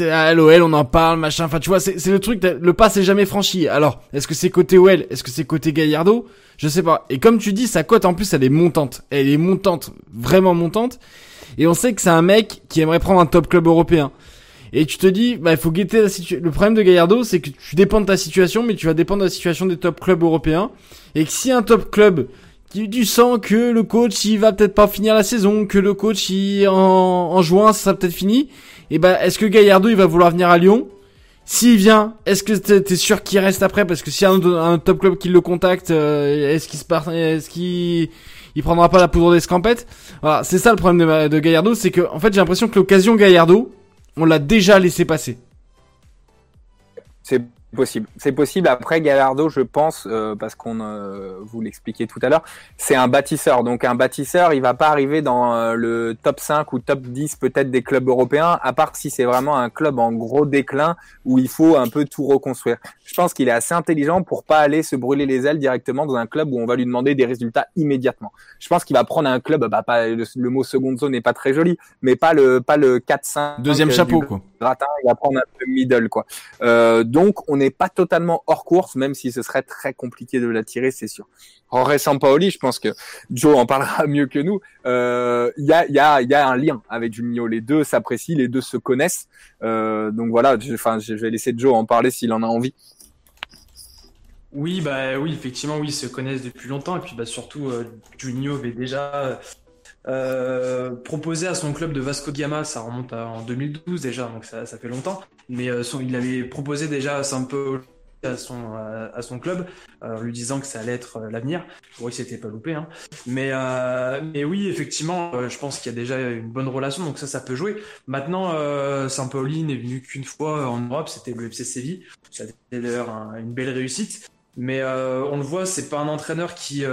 à l'OL on en parle, machin. Enfin, tu vois, c'est le truc. Le pas c'est jamais franchi. Alors, est-ce que c'est côté OL, est-ce que c'est côté Gallardo? Je sais pas. Et comme tu dis, sa cote en plus, elle est montante. Elle est montante, vraiment montante. Et on sait que c'est un mec qui aimerait prendre un top club européen. Et tu te dis, bah, il faut guetter la situation. Le problème de Gallardo, c'est que tu dépends de ta situation, mais tu vas dépendre de la situation des top clubs européens. Et que si un top club, tu, sens que le coach, il va peut-être pas finir la saison, que le coach, il, en, en juin, ça sera peut-être fini. Et ben, est-ce que Gallardo, il va vouloir venir à Lyon? S'il vient, est-ce que t'es sûr qu'il reste après? Parce que si un, un top club qui le contacte, euh, est-ce qu'il est-ce il prendra pas la poudre d'escampette? Voilà, c'est ça le problème de, de Gallardo, c'est que en fait j'ai l'impression que l'occasion Gallardo, on l'a déjà laissé passer. C'est possible. C'est possible. Après, Gallardo, je pense, euh, parce qu'on euh, vous l'expliquait tout à l'heure, c'est un bâtisseur. Donc un bâtisseur, il va pas arriver dans euh, le top 5 ou top 10 peut-être des clubs européens, à part si c'est vraiment un club en gros déclin où il faut un peu tout reconstruire. Je pense qu'il est assez intelligent pour pas aller se brûler les ailes directement dans un club où on va lui demander des résultats immédiatement. Je pense qu'il va prendre un club, bah pas le, le mot seconde zone n'est pas très joli, mais pas le pas le 4-5 Deuxième euh, chapeau quoi. gratin, il va prendre un peu middle quoi. Euh, donc on n'est pas totalement hors course, même si ce serait très compliqué de l'attirer, c'est sûr. Jorge Sampaoli, je pense que Joe en parlera mieux que nous. Euh, Il y, a, il y, a, un lien avec Juninho. Les deux s'apprécient, les deux se connaissent. Euh, donc voilà, je, enfin, je vais laisser Joe en parler s'il en a envie. Oui, bah oui, effectivement, oui, ils se connaissent depuis longtemps. Et puis bah, surtout, euh, Juninho déjà euh, proposé à son club de Vasco Gama, ça remonte à, en 2012 déjà, donc ça, ça fait longtemps. Mais euh, son, il avait proposé déjà à Sampaoli à son, à son club, en lui disant que ça allait être l'avenir. Oui, c'était pas loupé. Hein. Mais, mais oui, effectivement, je pense qu'il y a déjà une bonne relation, donc ça, ça peut jouer. Maintenant, Saint-Pauli n'est venu qu'une fois en Europe, c'était le FC Séville. Ça a été d'ailleurs une belle réussite. Mais on le voit, c'est pas un entraîneur qui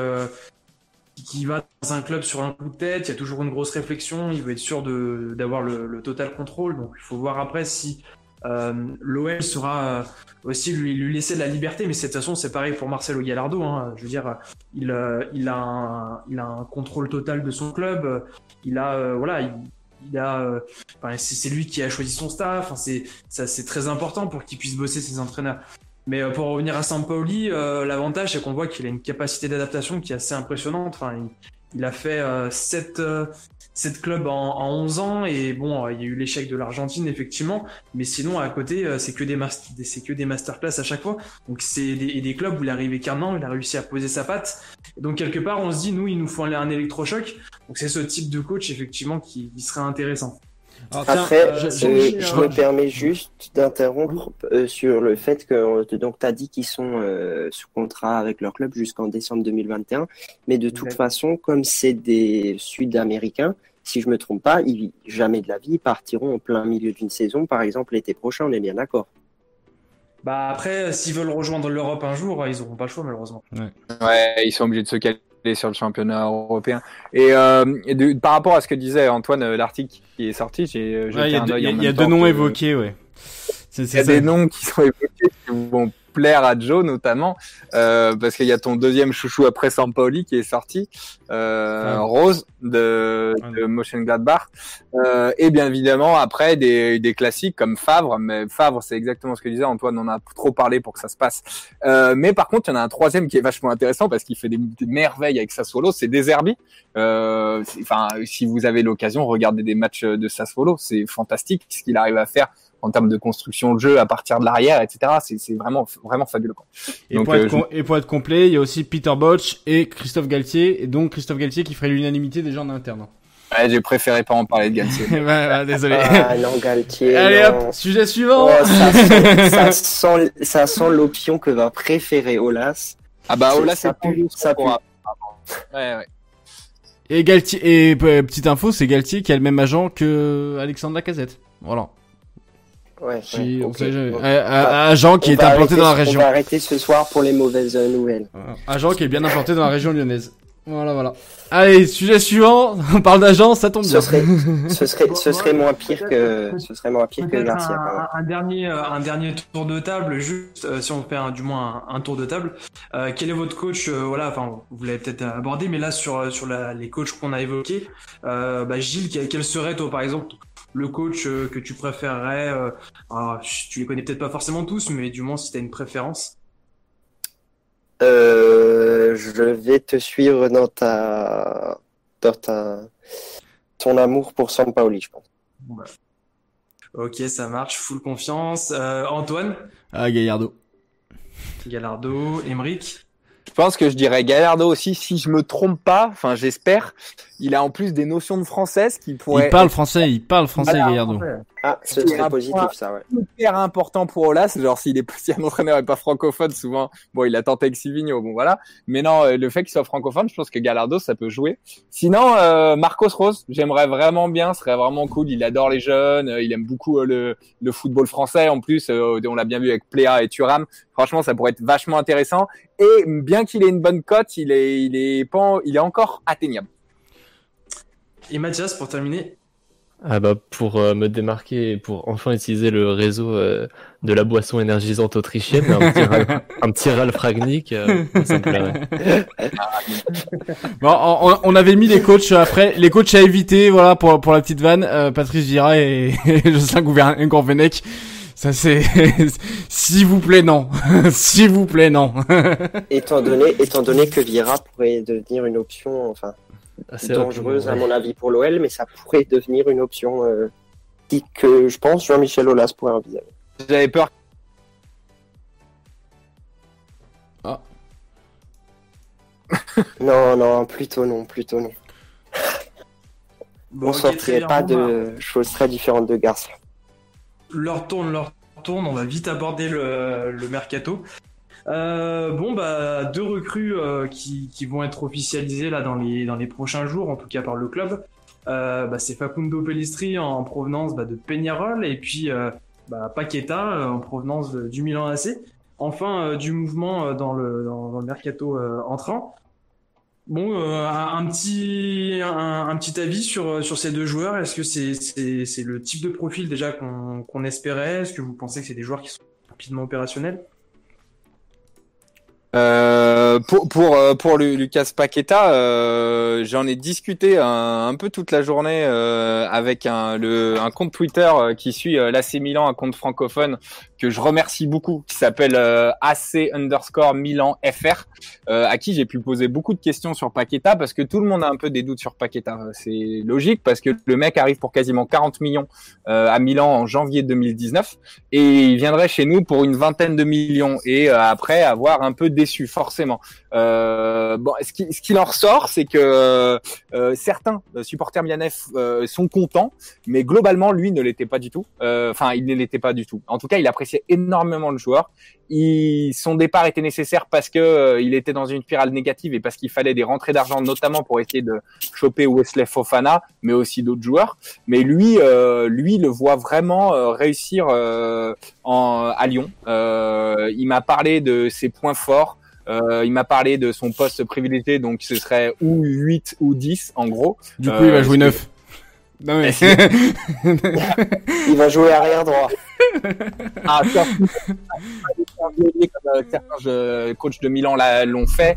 qui va dans un club sur un coup de tête, il y a toujours une grosse réflexion, il veut être sûr d'avoir le, total contrôle. Donc il faut voir après si euh, l'OL sera euh, aussi lui, lui, laisser de la liberté. Mais de toute façon, c'est pareil pour Marcelo Gallardo. Hein. Je veux dire, il, euh, il, a un, il a un contrôle total de son club. Il a, voilà, il, a, c'est lui qui a choisi son staff. Enfin, c'est très important pour qu'il puisse bosser ses entraîneurs. Mais euh, pour revenir à Saint-Pauli, euh, l'avantage c'est qu'on voit qu'il a une capacité d'adaptation qui est assez impressionnante. Enfin, il, a fait 7, euh, clubs en, en, 11 ans et bon, il y a eu l'échec de l'Argentine effectivement, mais sinon à côté c'est que des c'est que des masterclass à chaque fois. Donc c'est des, des clubs où il est arrivé qu'un an, il a réussi à poser sa patte. donc quelque part on se dit nous il nous faut un, un électrochoc. Donc c'est ce type de coach effectivement qui serait intéressant. Après, euh, je, me permets juste d'interrompre euh, sur le fait que donc tu as dit qu'ils sont euh, sous contrat avec leur club jusqu'en décembre 2021, mais de toute façon, comme c'est des Sud-Américains, si je me trompe pas, ils, jamais de la vie ils partiront en plein milieu d'une saison, par exemple l'été prochain, on est bien d'accord. Bah après, s'ils veulent rejoindre l'Europe un jour, ils auront pas le choix malheureusement. Ouais, ouais ils sont obligés de se calmer sur le championnat européen. Et, euh, par rapport à ce que disait Antoine, euh, l'article qui est sorti, j'ai euh, Il y a, deux noms évoqués, ouais. Il y a des noms qui sont évoqués qui vont plaire à Joe notamment euh, parce qu'il y a ton deuxième chouchou après Sampaoli qui est sorti euh, Rose de, de Motion Gladbach euh, et bien évidemment après des, des classiques comme Favre mais Favre c'est exactement ce que disait Antoine on en a trop parlé pour que ça se passe. Euh, mais par contre il y en a un troisième qui est vachement intéressant parce qu'il fait des, merveilles avec Sassuolo c'est Deserbi euh, enfin si vous avez l'occasion regardez des matchs de Sassuolo c'est fantastique ce qu'il arrive à faire en termes de construction de jeu à partir de l'arrière, etc. C'est vraiment vraiment fabuleux. Et, pour être euh, et pour être complet, il y a aussi Peter Boch et Christophe Galtier, et donc Christophe Galtier qui ferait l'unanimité des gens en interne. Ouais, j'ai préféré pas en parler de Galtier. bah, désolé. Ah non, Galtier. Allez hop, sujet suivant. Oh, ça sent, ça sent, ça sent l'option que va préférer Olas. Ah bah Olas, ça pue, ça pue. Ouais, ouais. Et Galtier, et euh, petite info, c'est Galtier qui a le même agent que Alexandre Lacazette. Voilà. Ouais, Agent qui est implanté dans la région. On va arrêter ce soir pour les mauvaises nouvelles. Agent qui est bien implanté dans la région lyonnaise. Voilà, voilà. Allez, sujet suivant. On parle d'agent, ça tombe bien. Ce serait, ce serait, ce serait moins pire que, ce serait moins pire que Garcia. Un, dernier, euh, un dernier tour de table, juste euh, si on fait du moins un, tour de table. Euh, quel est votre coach Voilà, enfin, vous l'avez peut-être abordé, mais là sur sur la, les coachs qu'on a évoqués, bah, Gilles, quel, quel serait toi par exemple le coach euh, que tu préférerais euh, ah, Tu les connais peut-être pas forcément tous, mais du moins si tu as une préférence. Euh, je vais te suivre dans ta, dans ta, ton amour pour Paoli, je pense. Bah. Ok, ça marche, full confiance. Antoine? Ah, Gallardo. Gallardo, Emeric je pense que je dirais Gallardo aussi, si je me trompe pas, enfin j'espère, il a en plus des notions de française qui pourraient... Il parle français, il parle français Gallardo. Ah, ce serait positif ça, ouais. Hyper important pour Olas, genre s'il est si un entraîneur est pas francophone, souvent, bon il a tenté avec Silvino, bon voilà. Mais non, euh, le fait qu'il soit francophone, je pense que Gallardo ça peut jouer. Sinon, euh, Marcos Rose, j'aimerais vraiment bien, ce serait vraiment cool. Il adore les jeunes, euh, il aime beaucoup le, le football français en plus, on l'a bien vu avec Pléa et Thuram. Franchement, ça pourrait être vachement intéressant. Et bien qu'il ait une bonne cote, il est, il est, pas, il est encore atteignable. Et Mathias, pour terminer ah bah pour euh, me démarquer et pour enfin utiliser le réseau euh, de la boisson énergisante autrichienne, un petit, un petit Ralph Ragnick, euh, ça me plairait. bon, on, on, avait mis les coachs après, les coachs à éviter, voilà pour pour la petite vanne, Patrice Vira et, et Jocelyn Gourvenec. Ça c'est, s'il vous plaît non, s'il vous plaît non. étant donné, étant donné que Vira pourrait devenir une option, enfin, dangereuse à mon avis pour l'OL, mais ça pourrait devenir une option euh, que je pense Jean-Michel Aulas pourrait envisager. J'avais peur. Ah. non, non, plutôt non, plutôt non. Bon, On sortirait pas de choses très différentes de Garcia leur tourne, leur tourne, on va vite aborder le, le mercato. Euh, bon, bah, deux recrues euh, qui, qui, vont être officialisées là dans les, dans les prochains jours, en tout cas par le club. Euh, bah, c'est Facundo Pellistri en provenance bah, de Peñarol et puis euh, bah, Paqueta en provenance du Milan AC. Enfin, du mouvement dans le, dans, le mercato entrant. Bon, un, un, petit un, petit avis sur sur ces deux joueurs. Est-ce que c'est c'est c'est le type de profil déjà qu'on qu'on espérait? Est-ce que vous pensez que c'est des joueurs qui sont rapidement opérationnels? Euh, pour pour euh, pour Lucas Paqueta, euh, j'en ai discuté un, peu toute la journée euh, avec un le un compte Twitter euh, qui suit l'AC Milan, un compte francophone que je remercie beaucoup, qui s'appelle AC underscore Milan FR, à qui j'ai pu poser beaucoup de questions sur Paqueta parce que tout le monde a un peu des doutes sur Paqueta. C'est logique parce que le mec arrive pour quasiment 40 millions à Milan en janvier 2019 et il viendrait chez nous pour une vingtaine de millions et après avoir un peu déçu forcément. Euh, bon, ce qui, ce qui en ressort, c'est que euh, certains supporters milanais euh, sont contents, mais globalement, lui ne l'était pas du tout. Euh, enfin, il ne l'était pas du tout. En tout cas, il appréciait énormément le joueur. Son départ était nécessaire parce que euh, il était dans une spirale négative et parce qu'il fallait des rentrées d'argent, notamment pour essayer de choper Wesley Fofana, mais aussi d'autres joueurs. Mais lui, lui le voit vraiment réussir en, à Lyon. il m'a parlé de ses points forts. Euh, il m'a parlé de son poste privilégié, donc ce serait ou 8 ou 10 en gros. Du coup, il va jouer 9. Non mais... il va jouer arrière droit. Ah, comme certains coachs de Milan l'ont fait.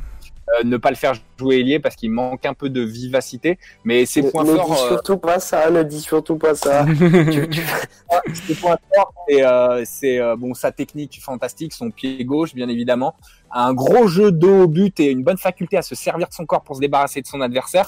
Euh, ne pas le faire jouer ailier parce qu'il manque un peu de vivacité. Mais ses points ne forts. Ne dis surtout pas ça, ne dis surtout pas ça. ses points forts, c'est euh, bon sa technique fantastique, son pied gauche bien évidemment, un gros jeu dos au but et une bonne faculté à se servir de son corps pour se débarrasser de son adversaire.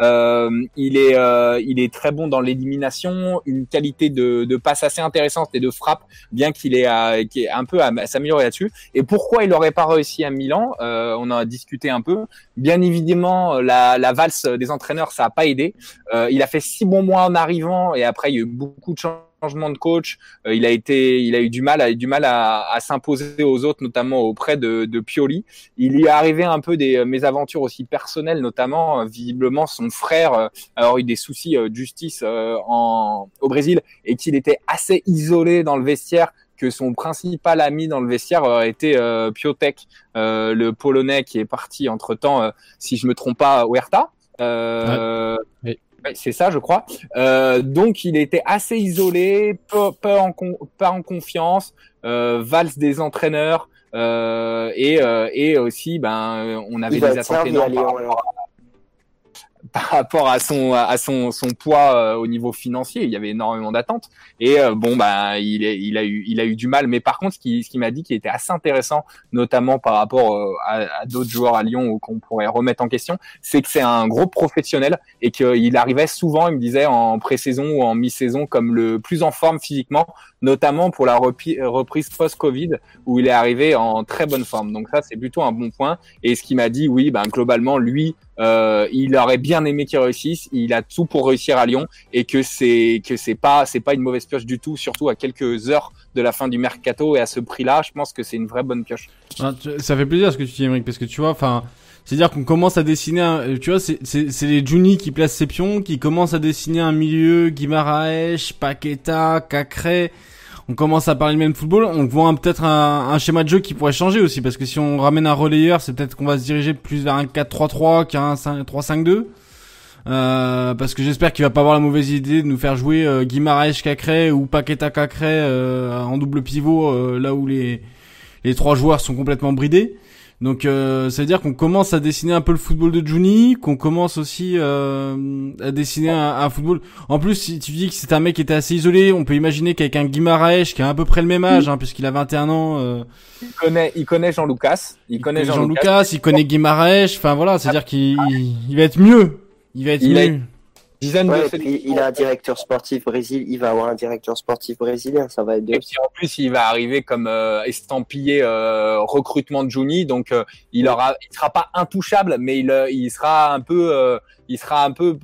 Euh, il est euh, il est très bon dans l'élimination, une qualité de, de passe assez intéressante et de frappe, bien qu'il est, qui est un peu à, s'améliorer là-dessus. Et pourquoi il n'aurait pas réussi à Milan euh, On en a discuté un peu. Bien évidemment, la, la valse des entraîneurs, ça a pas aidé. Euh, il a fait six bons mois en arrivant et après il y a eu beaucoup de chance changement de coach, euh, il a été, il a eu du mal, a eu du mal à, à s'imposer aux autres, notamment auprès de, de, Pioli. Il y est arrivé un peu des mésaventures aussi personnelles, notamment euh, visiblement son frère euh, a eu des soucis de justice en, au Brésil et qu'il était assez isolé dans le vestiaire que son principal ami dans le vestiaire était euh, Piotek, euh, le Polonais qui est parti entre temps, si je me trompe pas, Huerta. Euh, c'est ça, je crois. Euh, donc, il était assez isolé, peu, peu en, pas en confiance, euh, valse des entraîneurs euh, et, euh, et aussi, ben, on avait des attentes énormes par rapport à son à son son poids euh, au niveau financier, il y avait énormément d'attentes. Et euh, bon bah il est, il a eu il a eu du mal. Mais par contre ce qui ce qui m'a dit qui était assez intéressant notamment par rapport euh, à, à d'autres joueurs à Lyon qu'on pourrait remettre en question, c'est que c'est un gros professionnel et qu'il arrivait souvent, il me disait en pré-saison ou en mi-saison comme le plus en forme physiquement, notamment pour la reprise post-Covid où il est arrivé en très bonne forme. Donc ça c'est plutôt un bon point et ce qui m'a dit oui ben globalement lui euh, il aurait bien aimé qu'il réussisse. Il a tout pour réussir à Lyon et que c'est que c'est pas c'est pas une mauvaise pioche du tout, surtout à quelques heures de la fin du mercato et à ce prix-là, je pense que c'est une vraie bonne pioche. Ah, ça fait plaisir ce que tu dis, Emmerich, parce que tu vois, enfin. C'est-à-dire qu'on commence à dessiner, un, tu vois, c'est les Juni qui placent ses pions, qui commencent à dessiner un milieu, Guimaraes, Paqueta, Cacré, on commence à parler le même football, on voit peut-être un, un, schéma de jeu qui pourrait changer aussi, parce que si on ramène un relayeur, c'est peut-être qu'on va se diriger plus vers un 4-3-3 qu'un 3-5-2. Euh, parce que j'espère qu'il va pas avoir la mauvaise idée de nous faire jouer euh, Guimaraes Cacré ou Paqueta Cacré euh, en double pivot euh, là où les les trois joueurs sont complètement bridés. Donc euh, ça veut dire qu'on commence à dessiner un peu le football de Juni, qu'on commence aussi euh, à dessiner un, un, football. En plus, si tu dis que c'est un mec qui était assez isolé, on peut imaginer qu'avec un Guimaraes qui a à peu près le même âge, hein, puisqu'il a 21 ans. Euh, il connaît, il connaît Jean Lucas. Il, connaît Jean, Lucas. Il connaît Guimaraes. Enfin voilà, c'est à dire qu'il il va être mieux. Il va être il mieux. Ouais, de puis il a un directeur sportif brésilien, il va avoir un directeur sportif brésilien, ça va être deux. Et puis en plus, il va arriver comme euh, estampillé euh, recrutement de Juni, donc euh, il aura, il sera pas intouchable, mais il, il sera un peu, il sera un peu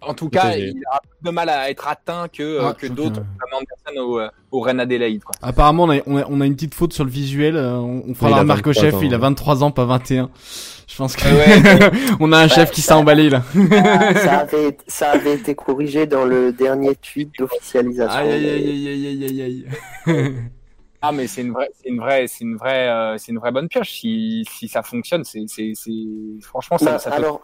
En tout cas, il a plus de mal à être atteint que, euh, que d'autres, comme Anderson au, euh, au Rennes Adélaïde. Quoi. Apparemment, on a, on a, on a une petite faute sur le visuel. euh, On, on fera Oui, il la a remarque au 23 chef. ans, Il a ouais. 23 ans, pas 21. Je pense que Ouais. on a un chef qui s'est emballé là. ça, avait, ça avait été corrigé dans le dernier tweet d'officialisation. Aïe aïe aïe aïe aïe aïe aïe aïe. Ah, mais c'est une vraie, c'est une vraie, c'est une vraie, euh, c'est une vraie bonne pioche. Si, si ça fonctionne, c'est, c'est, c'est, franchement, ça, Bah, ça peut- alors,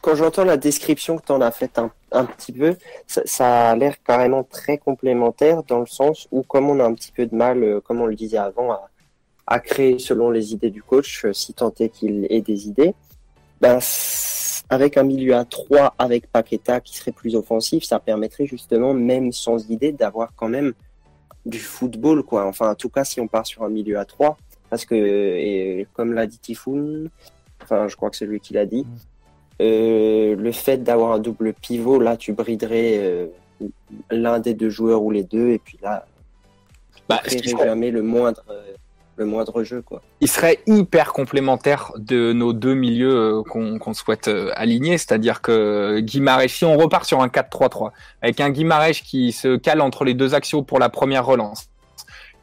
quand j'entends la description que tu en as faite un, un petit peu, ça, ça a l'air carrément très complémentaire dans le sens où, comme on a un petit peu de mal, euh, comme on le disait avant, à, à créer selon les idées du coach, euh, si tant est qu'il ait des idées, ben, avec un milieu à 3 avec Paqueta qui serait plus offensif, ça permettrait justement, même sans idée, d'avoir quand même du football, quoi. Enfin, en tout cas, si on part sur un milieu à 3, parce que, et, comme l'a dit Tifoun, enfin, je crois que c'est lui qui l'a dit, euh, le fait d'avoir un double pivot, là, tu briderais euh, l'un des deux joueurs ou les deux, et puis là, Bah, tu serait- jamais le moindre, euh, le moindre jeu, quoi. il serait hyper complémentaire de nos deux milieux euh, qu'on souhaite euh, aligner, c'est-à-dire que Guimarães, si on repart sur un 4-3-3, avec un Guimarães qui se cale entre les deux axiaux pour la première relance,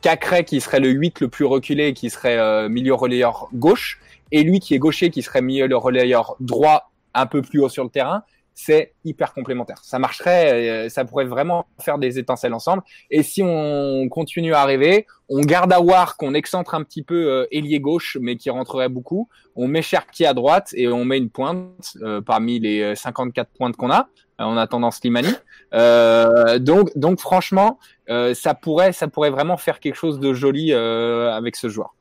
Cacré qui serait le 8 le plus reculé, qui serait euh, milieu relayeur gauche, et lui qui est gaucher, qui serait milieu relayeur droit un peu plus haut sur le terrain, c'est hyper complémentaire. Ça marcherait, euh, ça pourrait vraiment faire des étincelles ensemble. Et si on continue à arriver, on garde Awar qu'on excentre un petit peu euh, ailier gauche, mais qui rentrerait beaucoup. On met Cherki à droite et on met une pointe euh, parmi les euh, 54 pointes qu'on a euh, en attendant Slimani. Euh, donc, donc franchement, euh, ça pourrait, ça pourrait vraiment faire quelque chose de joli euh, avec ce joueur.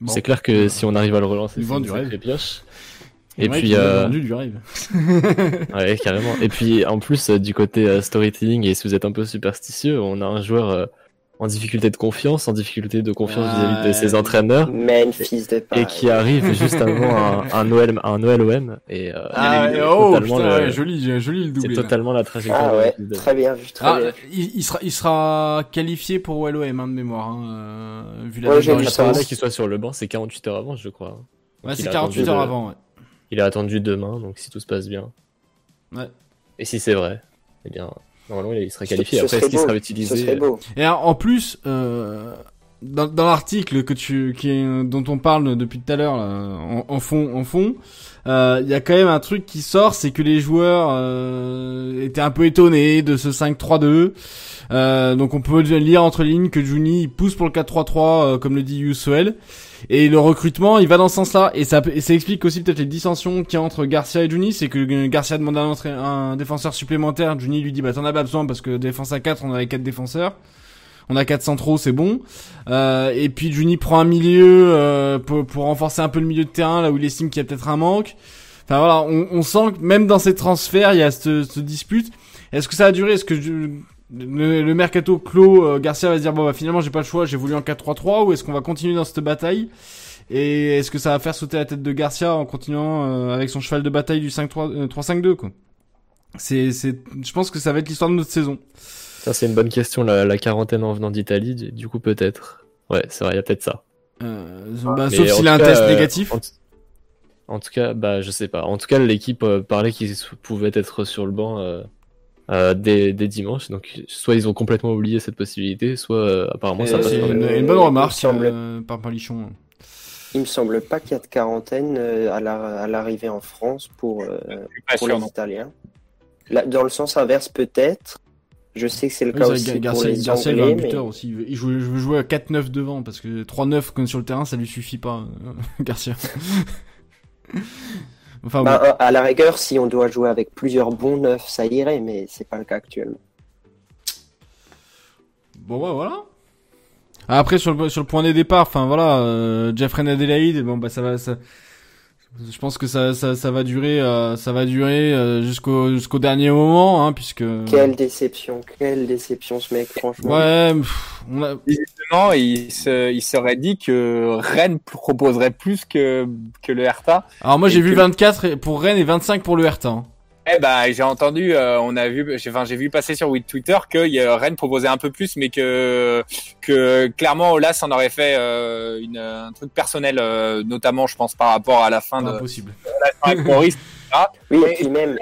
Bon. C'est clair que si on arrive à le relancer, c'est du rêve. Et Et puis puis, euh, vendu du rêve. ouais, carrément. Et puis, en plus, euh, du côté euh, storytelling, et si vous êtes un peu superstitieux, on a un joueur euh, en difficulté de confiance, en difficulté de confiance vis-à-vis de ses entraîneurs, Memphis de et qui arrive juste avant un, un Noël, un Noël OM. Et euh, Ah, c'est ouais, oh totalement putain, le- ouais, joli, joli le c'est doublé. là. totalement la trajectoire. Ah ouais, très bien vu, très Ah, bien. il, il sera, il sera qualifié pour LOM hein, de mémoire, hein, euh, vu la Ouais, j'ai vu ça. qu'il soit sur le banc, c'est 48 heures avant, je crois. Ouais, c'est Il a 48 attendu heures de- avant, ouais. Il a attendu demain, donc si tout se passe bien. Ouais. Et si c'est vrai, eh bien, normalement, il sera Ce- qualifié. ce Après, serait est-ce qu'il sera utilisé serait beau. Et alors, en plus, euh, dans, dans l'article que tu, qui est- dont on parle depuis tout à l'heure, là, en, en fond, en fond, euh, il y a quand même un truc qui sort, c'est que les joueurs euh, étaient un peu étonnés de ce 5-3-2. Euh, donc on peut lire entre lignes que Juni pousse pour le 4-3-3, euh, comme le dit Yusuel. Et le recrutement, il va dans ce sens-là. Et ça, et ça explique aussi peut-être les dissensions qu'il y a entre Garcia et Juni. C'est que euh, Garcia demande un, un défenseur supplémentaire. Juni lui dit, bah t'en as pas besoin parce que défense à 4, on avait 4 défenseurs. On a 4 centraux, c'est bon. Euh, et puis Juni prend un milieu euh, pour, pour renforcer un peu le milieu de terrain, là où il estime qu'il y a peut-être un manque. Enfin voilà, on, on sent que même dans ces transferts, il y a cette, cette dispute. Est-ce que ça a duré? Est-ce que le, le mercato clos, euh, Garcia va se dire bon bah finalement j'ai pas le choix, j'ai voulu en 4-3-3 ou est-ce qu'on va continuer dans cette bataille? Et est-ce que ça va faire sauter la tête de Garcia en continuant euh, avec son cheval de bataille du 5-3 euh, 3-5-2 quoi? C'est c'est je pense que ça va être l'histoire de notre saison. Ça, c'est une bonne question, la, la quarantaine en venant d'Italie, du, coup, peut-être. Ouais, c'est vrai, il y a peut-être ça. Euh, bah, sauf s'il a un cas, test négatif. En, en tout cas, bah, je sais pas. En tout cas, l'équipe parlait qu'ils s- pouvaient être sur le banc euh, euh, dès, dès dimanche. Donc, soit ils ont complètement oublié cette possibilité, soit euh, apparemment ça passe C'est une, bonne remarque semble- euh, par Palichon. Il me semble pas qu'il y a de quarantaine à la- à l'arrivée en France pour, euh, pour sûr, les non. Italiens. Là, dans le sens inverse, peut-être. Je sais que c'est le Oui, cas aussi vrai, pour Garcia, les Garcia, il a un Anglais, mais buteur aussi. Il joue- je veux jouer à 4-9 devant parce que 3-9 comme sur le terrain, ça lui suffit pas, Garcia. Enfin, bah, bon. à- la rigueur, si on doit jouer avec plusieurs bons neufs, ça irait, mais c'est pas le cas actuellement. Bon, ouais, voilà. Après, sur le, sur le point des départs, enfin voilà, euh, Jeffrey Adelaide, bon bah ça va, ça, je pense que ça, ça, ça va durer, euh, ça va durer euh, jusqu'au jusqu'au dernier moment, hein, puisque. Quelle déception, quelle déception ce mec, franchement. Ouais, pff, on a, Justement, il, se, il serait dit que Rennes proposerait plus que, que le Hertha. Alors moi j'ai vu que- 24 pour Rennes et 25 pour le Hertha. hein. Eh ben, j'ai entendu, euh, on a vu, j'ai, enfin, vu passer sur Twitter que y a- Rennes proposait un peu plus, mais que que clairement Olas en aurait fait euh, une, un truc personnel, euh, notamment, je pense, par rapport à la fin de Impossible. avec Maurice. Oui, Mais- et puis même,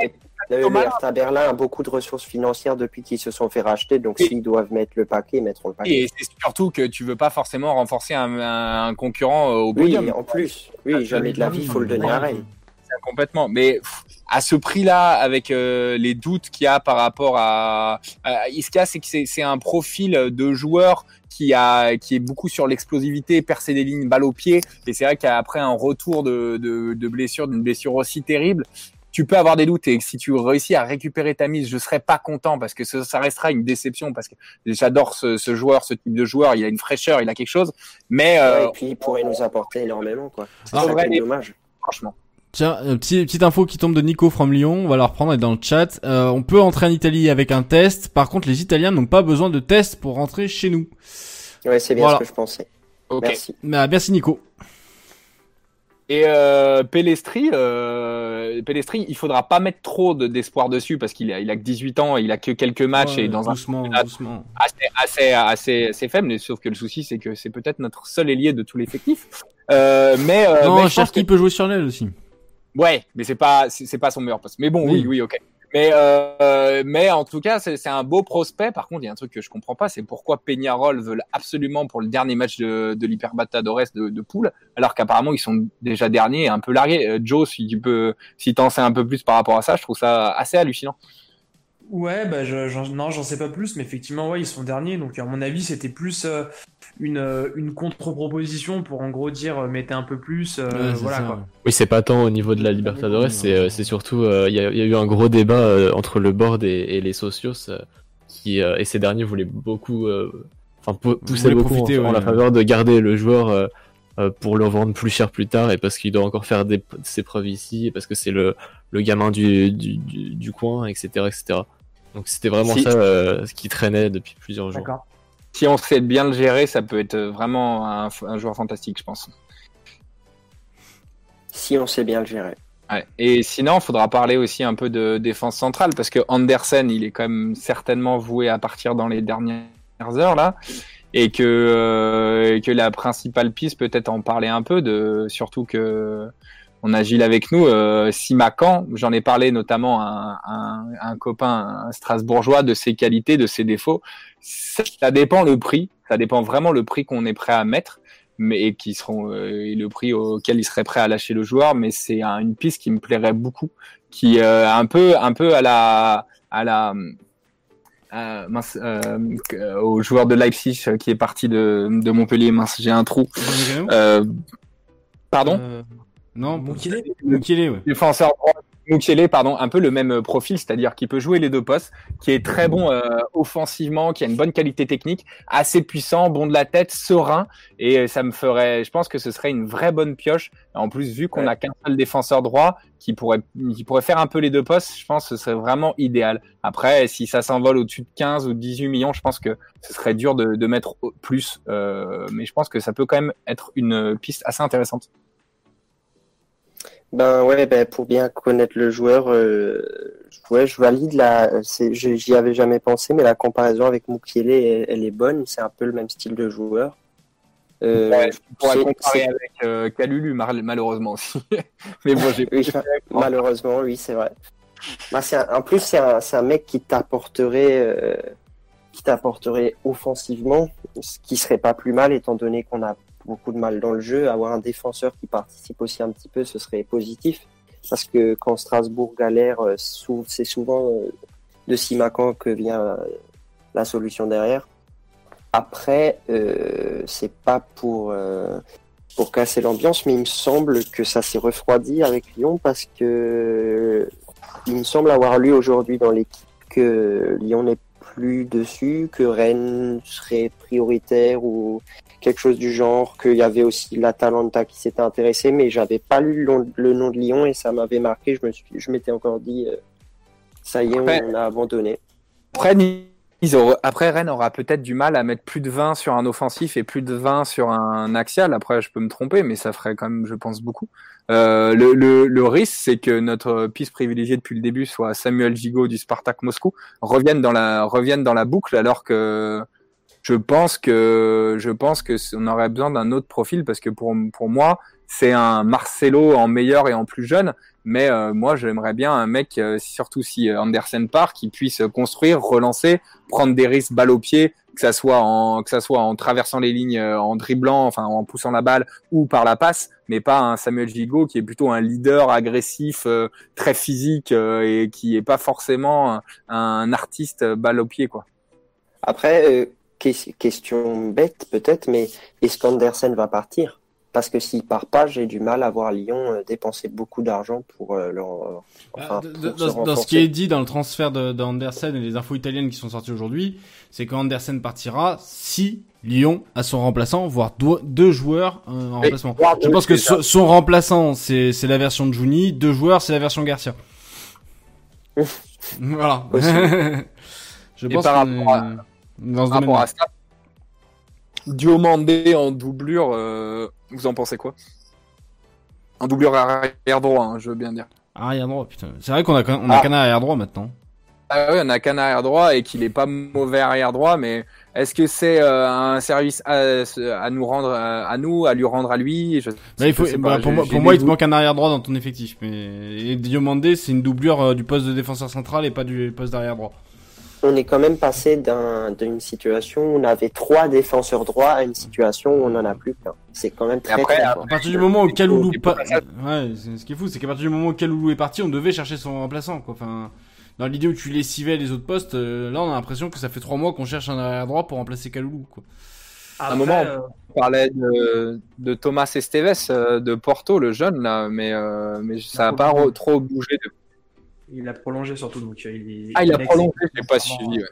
le, Thomas- le Hertha Berlin a beaucoup de ressources financières depuis qu'ils se sont fait racheter, donc Oui. s'ils doivent mettre le paquet, ils mettront le paquet. Et c'est surtout que tu veux pas forcément renforcer un, concurrent euh, au Oui, podium. en plus, oui, jamais de la vie, il faut le donner à Rennes. complètement. Mais pff, à ce prix-là, avec euh, les doutes qu'il y a par rapport à, à ce qu'il y a, c'est que c'est- c'est un profil de joueur qui a qui est beaucoup sur l'explosivité, percer des lignes, balle au pied. Et c'est vrai qu'après un retour de, de, de blessure, d'une blessure aussi terrible. Tu peux avoir des doutes et si tu réussis à récupérer ta mise, je serais pas content parce que ça, ça restera une déception parce que j'adore ce, ce joueur, ce type de joueur. Il a une fraîcheur, il a quelque chose, mais euh, Ouais, et puis il pourrait nous apporter énormément, quoi. C'est Ah, ça ouais, qui est et- dommage. franchement. Tiens, euh, petit, petite info qui tombe de Nico from Lyon, on va la reprendre, elle est dans le chat. Euh, on peut entrer en Italie avec un test, par contre les Italiens n'ont pas besoin de test pour rentrer chez nous. Ouais, c'est bien Voilà. ce que je pensais. Ok. Merci. Bah, merci Nico. Et euh, Pellestri, euh, Pellestri, il faudra pas mettre trop de- d'espoir dessus parce qu'il a, il a que 18 ans, il a que quelques matchs Ouais, et dans un doucement, Ah, doucement. assez, assez, assez, assez faible. Mais sauf que le souci, c'est que c'est peut-être notre seul ailier de tout l'effectif. Euh, mais euh, non, mais je pense que- peut jouer sur l'aile aussi. Ouais, mais c'est pas, c'est pas son meilleur poste. Mais bon, oui, Oui. oui, ok. Mais euh, mais en tout cas, c'est c'est un beau prospect. Par contre, il y a un truc que je comprends pas, c'est pourquoi Peñarol veut absolument pour le dernier match de, de l'Hyperbatadores de, de poule, alors qu'apparemment ils sont déjà derniers, et un peu largués. Euh, Joe, si tu peux, si t'en sais un peu plus par rapport à ça, je trouve ça assez hallucinant. Ouais, bah je, non, j'en sais pas plus, mais effectivement, ouais, ils sont derniers, donc à mon avis, c'était plus euh, une, euh, une contre-proposition pour en gros dire euh, mettez un peu plus, euh, Ouais, voilà quoi. Oui, c'est pas tant au niveau de la Libertadores, c'est euh, c'est surtout euh, il y, a, il y a eu un gros débat euh, entre le board et, et les socios euh, qui euh, et ces derniers voulaient beaucoup enfin pou- poussaient voulaient beaucoup profiter, en, la faveur de garder le joueur euh, euh, pour le vendre plus cher plus tard et parce qu'il doit encore faire des, ses preuves ici et parce que c'est le, le gamin du, du, du, du coin etc etc. Donc c'était vraiment Si- ça euh, ce qui traînait depuis plusieurs jours. D'accord. Si on sait bien le gérer, ça peut être vraiment un, un joueur fantastique, je pense. Si on sait bien le gérer. Ouais. Et sinon, il faudra parler aussi un peu de défense centrale parce que Andersen, il est quand même certainement voué à partir dans les dernières heures là, et que euh, et que la principale piste peut-être en parler un peu de, surtout que on a Gilles avec nous, euh, Simacan, j'en ai parlé notamment à un, un, un copain un strasbourgeois de ses qualités, de ses défauts. Ça, ça dépend le prix, ça dépend vraiment le prix qu'on est prêt à mettre mais et qui seront euh, et le prix auquel il serait prêt à lâcher le joueur. Mais c'est un- une piste qui me plairait beaucoup qui euh, un peu un peu à la à la euh, mince, euh, euh, au joueur de Leipzig euh, qui est parti de, de Montpellier. Mince j'ai un trou? Euh, pardon? Euh, Non, Mukele Mukele, ouais. défenseur droit Mukiele, pardon, un peu le même euh, profil, c'est-à-dire qu'il peut jouer les deux postes, qui est très bon euh, offensivement, qui a une bonne qualité technique, assez puissant, bon de la tête, serein, et euh, ça me ferait, je pense que ce serait une vraie bonne pioche. En plus, vu qu'on Ouais. a qu'un seul défenseur droit qui pourrait, qui pourrait faire un peu les deux postes, je pense que ce serait vraiment idéal. Après, si ça s'envole au-dessus de 15 ou 18 millions, je pense que ce serait dur de, de mettre au- plus, euh, mais je pense que ça peut quand même être une piste assez intéressante. Ben ouais, ben pour bien connaître le joueur, euh, ouais, je valide la. je- J'y avais jamais pensé, mais la comparaison avec Mukiele, elle, elle est bonne. C'est un peu le même style de joueur. Euh, Ouais, on pourrait c'est- comparer avec euh, Kalulu mal- malheureusement aussi. Mais bon, j'ai Oui, malheureusement, oui, c'est vrai. C'est un- en plus, c'est un, c'est un mec qui t'apporterait, euh, qui t'apporterait offensivement, ce qui serait pas plus mal, étant donné qu'on a beaucoup de mal dans le jeu. Avoir un défenseur qui participe aussi un petit peu, ce serait positif. Parce que quand Strasbourg galère, euh, c'est souvent euh, de Simacan que vient euh, la solution derrière. Après, c'est pas pour pour casser l'ambiance, mais il me semble que ça s'est refroidi avec Lyon parce que il me semble avoir lu aujourd'hui dans l'équipe que Lyon n'est plus dessus, que Rennes serait prioritaire ou quelque chose du genre, qu'il y avait aussi l'Atalanta qui s'était intéressé, mais j'avais pas lu le, nom- le nom de Lyon et ça m'avait marqué. Je me suis, je m'étais encore dit, euh, ça y est, Après- on a abandonné. Après, ils auront- après, Rennes aura peut-être du mal à mettre plus de 20 sur un offensif et plus de 20 sur un axial. Après, je peux me tromper, mais ça ferait quand même, je pense, beaucoup. Euh, le, le, le risque, c'est que notre piste privilégiée depuis le début, soit Samuel Gigot du Spartak Moscou, revienne dans la, revienne dans la boucle, alors que je pense que, je pense que on aurait besoin d'un autre profil parce que pour, pour moi, c'est un Marcelo en meilleur et en plus jeune. Mais euh, moi, j'aimerais bien un mec, euh, surtout si Andersen part, qui puisse construire, relancer, prendre des risques balle au pied, que ça soit en que ça soit en traversant les lignes, en dribblant, enfin en poussant la balle ou par la passe, mais pas un Samuel Gigot qui est plutôt un leader agressif, très physique et qui est pas forcément un, un artiste balle au pied quoi. Après, question bête peut-être, mais est-ce qu'Andersen va partir? Parce que s'il part pas, j'ai du mal à voir Lyon euh, dépenser beaucoup d'argent pour euh, leur. Euh, enfin, bah, dans, ce qui est dit dans le transfert d'Andersen et les infos italiennes qui sont sorties aujourd'hui, c'est qu'Andersen partira si Lyon a son remplaçant, voire deux joueurs en remplacement. Je pense que son, remplaçant, c'est la version de Juni, deux joueurs, c'est la version Garcia. voilà. Je pense par rapport dans ce rapport à ça. Diomandé en doublure, euh, vous en pensez quoi? En doublure arrière droit, hein, je veux bien dire. Arrière droit, putain. C'est vrai qu'on a, on a ah. qu'un arrière droit maintenant. Ah oui, on a qu'un arrière droit et qu'il est pas mauvais arrière droit, mais est-ce que c'est euh, un service à, nous rendre à nous, à lui rendre à lui? Je, bah, il faut, bah, Pour, moi, pour moi il te manque un arrière droit dans ton effectif, mais Diomandé c'est une doublure euh, du poste de défenseur central et pas du poste d'arrière droit on est quand même passé d'une situation où on avait trois défenseurs droits à une situation où on n'en a plus qu'un. C'est quand même très, très À partir du moment où Kaloulou ouais, ce qui est fou, c'est qu'à partir du moment où Kaloulou est parti, on devait chercher son remplaçant, quoi. Enfin, dans l'idée où tu lessivais les autres postes, euh, là, on a l'impression que ça fait trois mois qu'on cherche un arrière droit pour remplacer Kaloulou, quoi. à un moment, euh, on parlait de, Thomas Esteves euh, de Porto, le jeune, là, mais, mais ça n'a pas trop bougé depuis il a prolongé surtout. Donc, euh, il ah, il a prolongé, je pas suivi.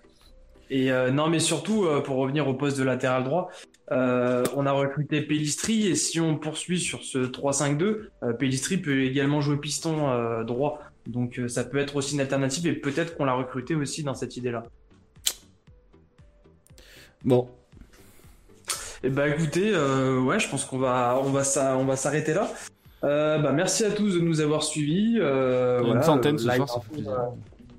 Et euh, non, mais surtout, euh, pour revenir au poste de latéral droit, on a recruté Pellistri et si on poursuit sur ce 3-5-2, Pellistri peut également jouer piston droit. Donc ça peut être aussi une alternative et peut-être qu'on l'a recruté aussi dans cette idée-là. Bon. Et eh bah ben, écoutez, ouais, je pense qu'on va, on va, on va s'arrêter là. Euh, bah, merci à tous de nous avoir suivis. Euh, une centaine ce soir, ça fait euh,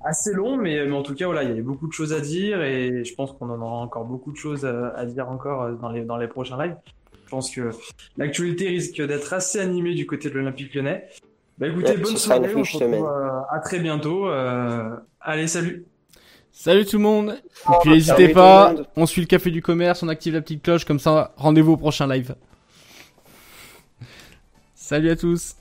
assez long, mais, mais, en tout cas, voilà, il y avait beaucoup de choses à dire et je pense qu'on en aura encore beaucoup de choses à, dire encore dans les, dans les prochains lives. Je pense que l'actualité risque d'être assez animée du côté de l'Olympique lyonnais. Bah écoutez, bonne soirée, on se retrouve à très bientôt. allez, salut Salut tout le monde Et puis n'hésitez pas, on suit le café du commerce, on active la petite cloche, comme ça rendez-vous au prochain live. Salut à tous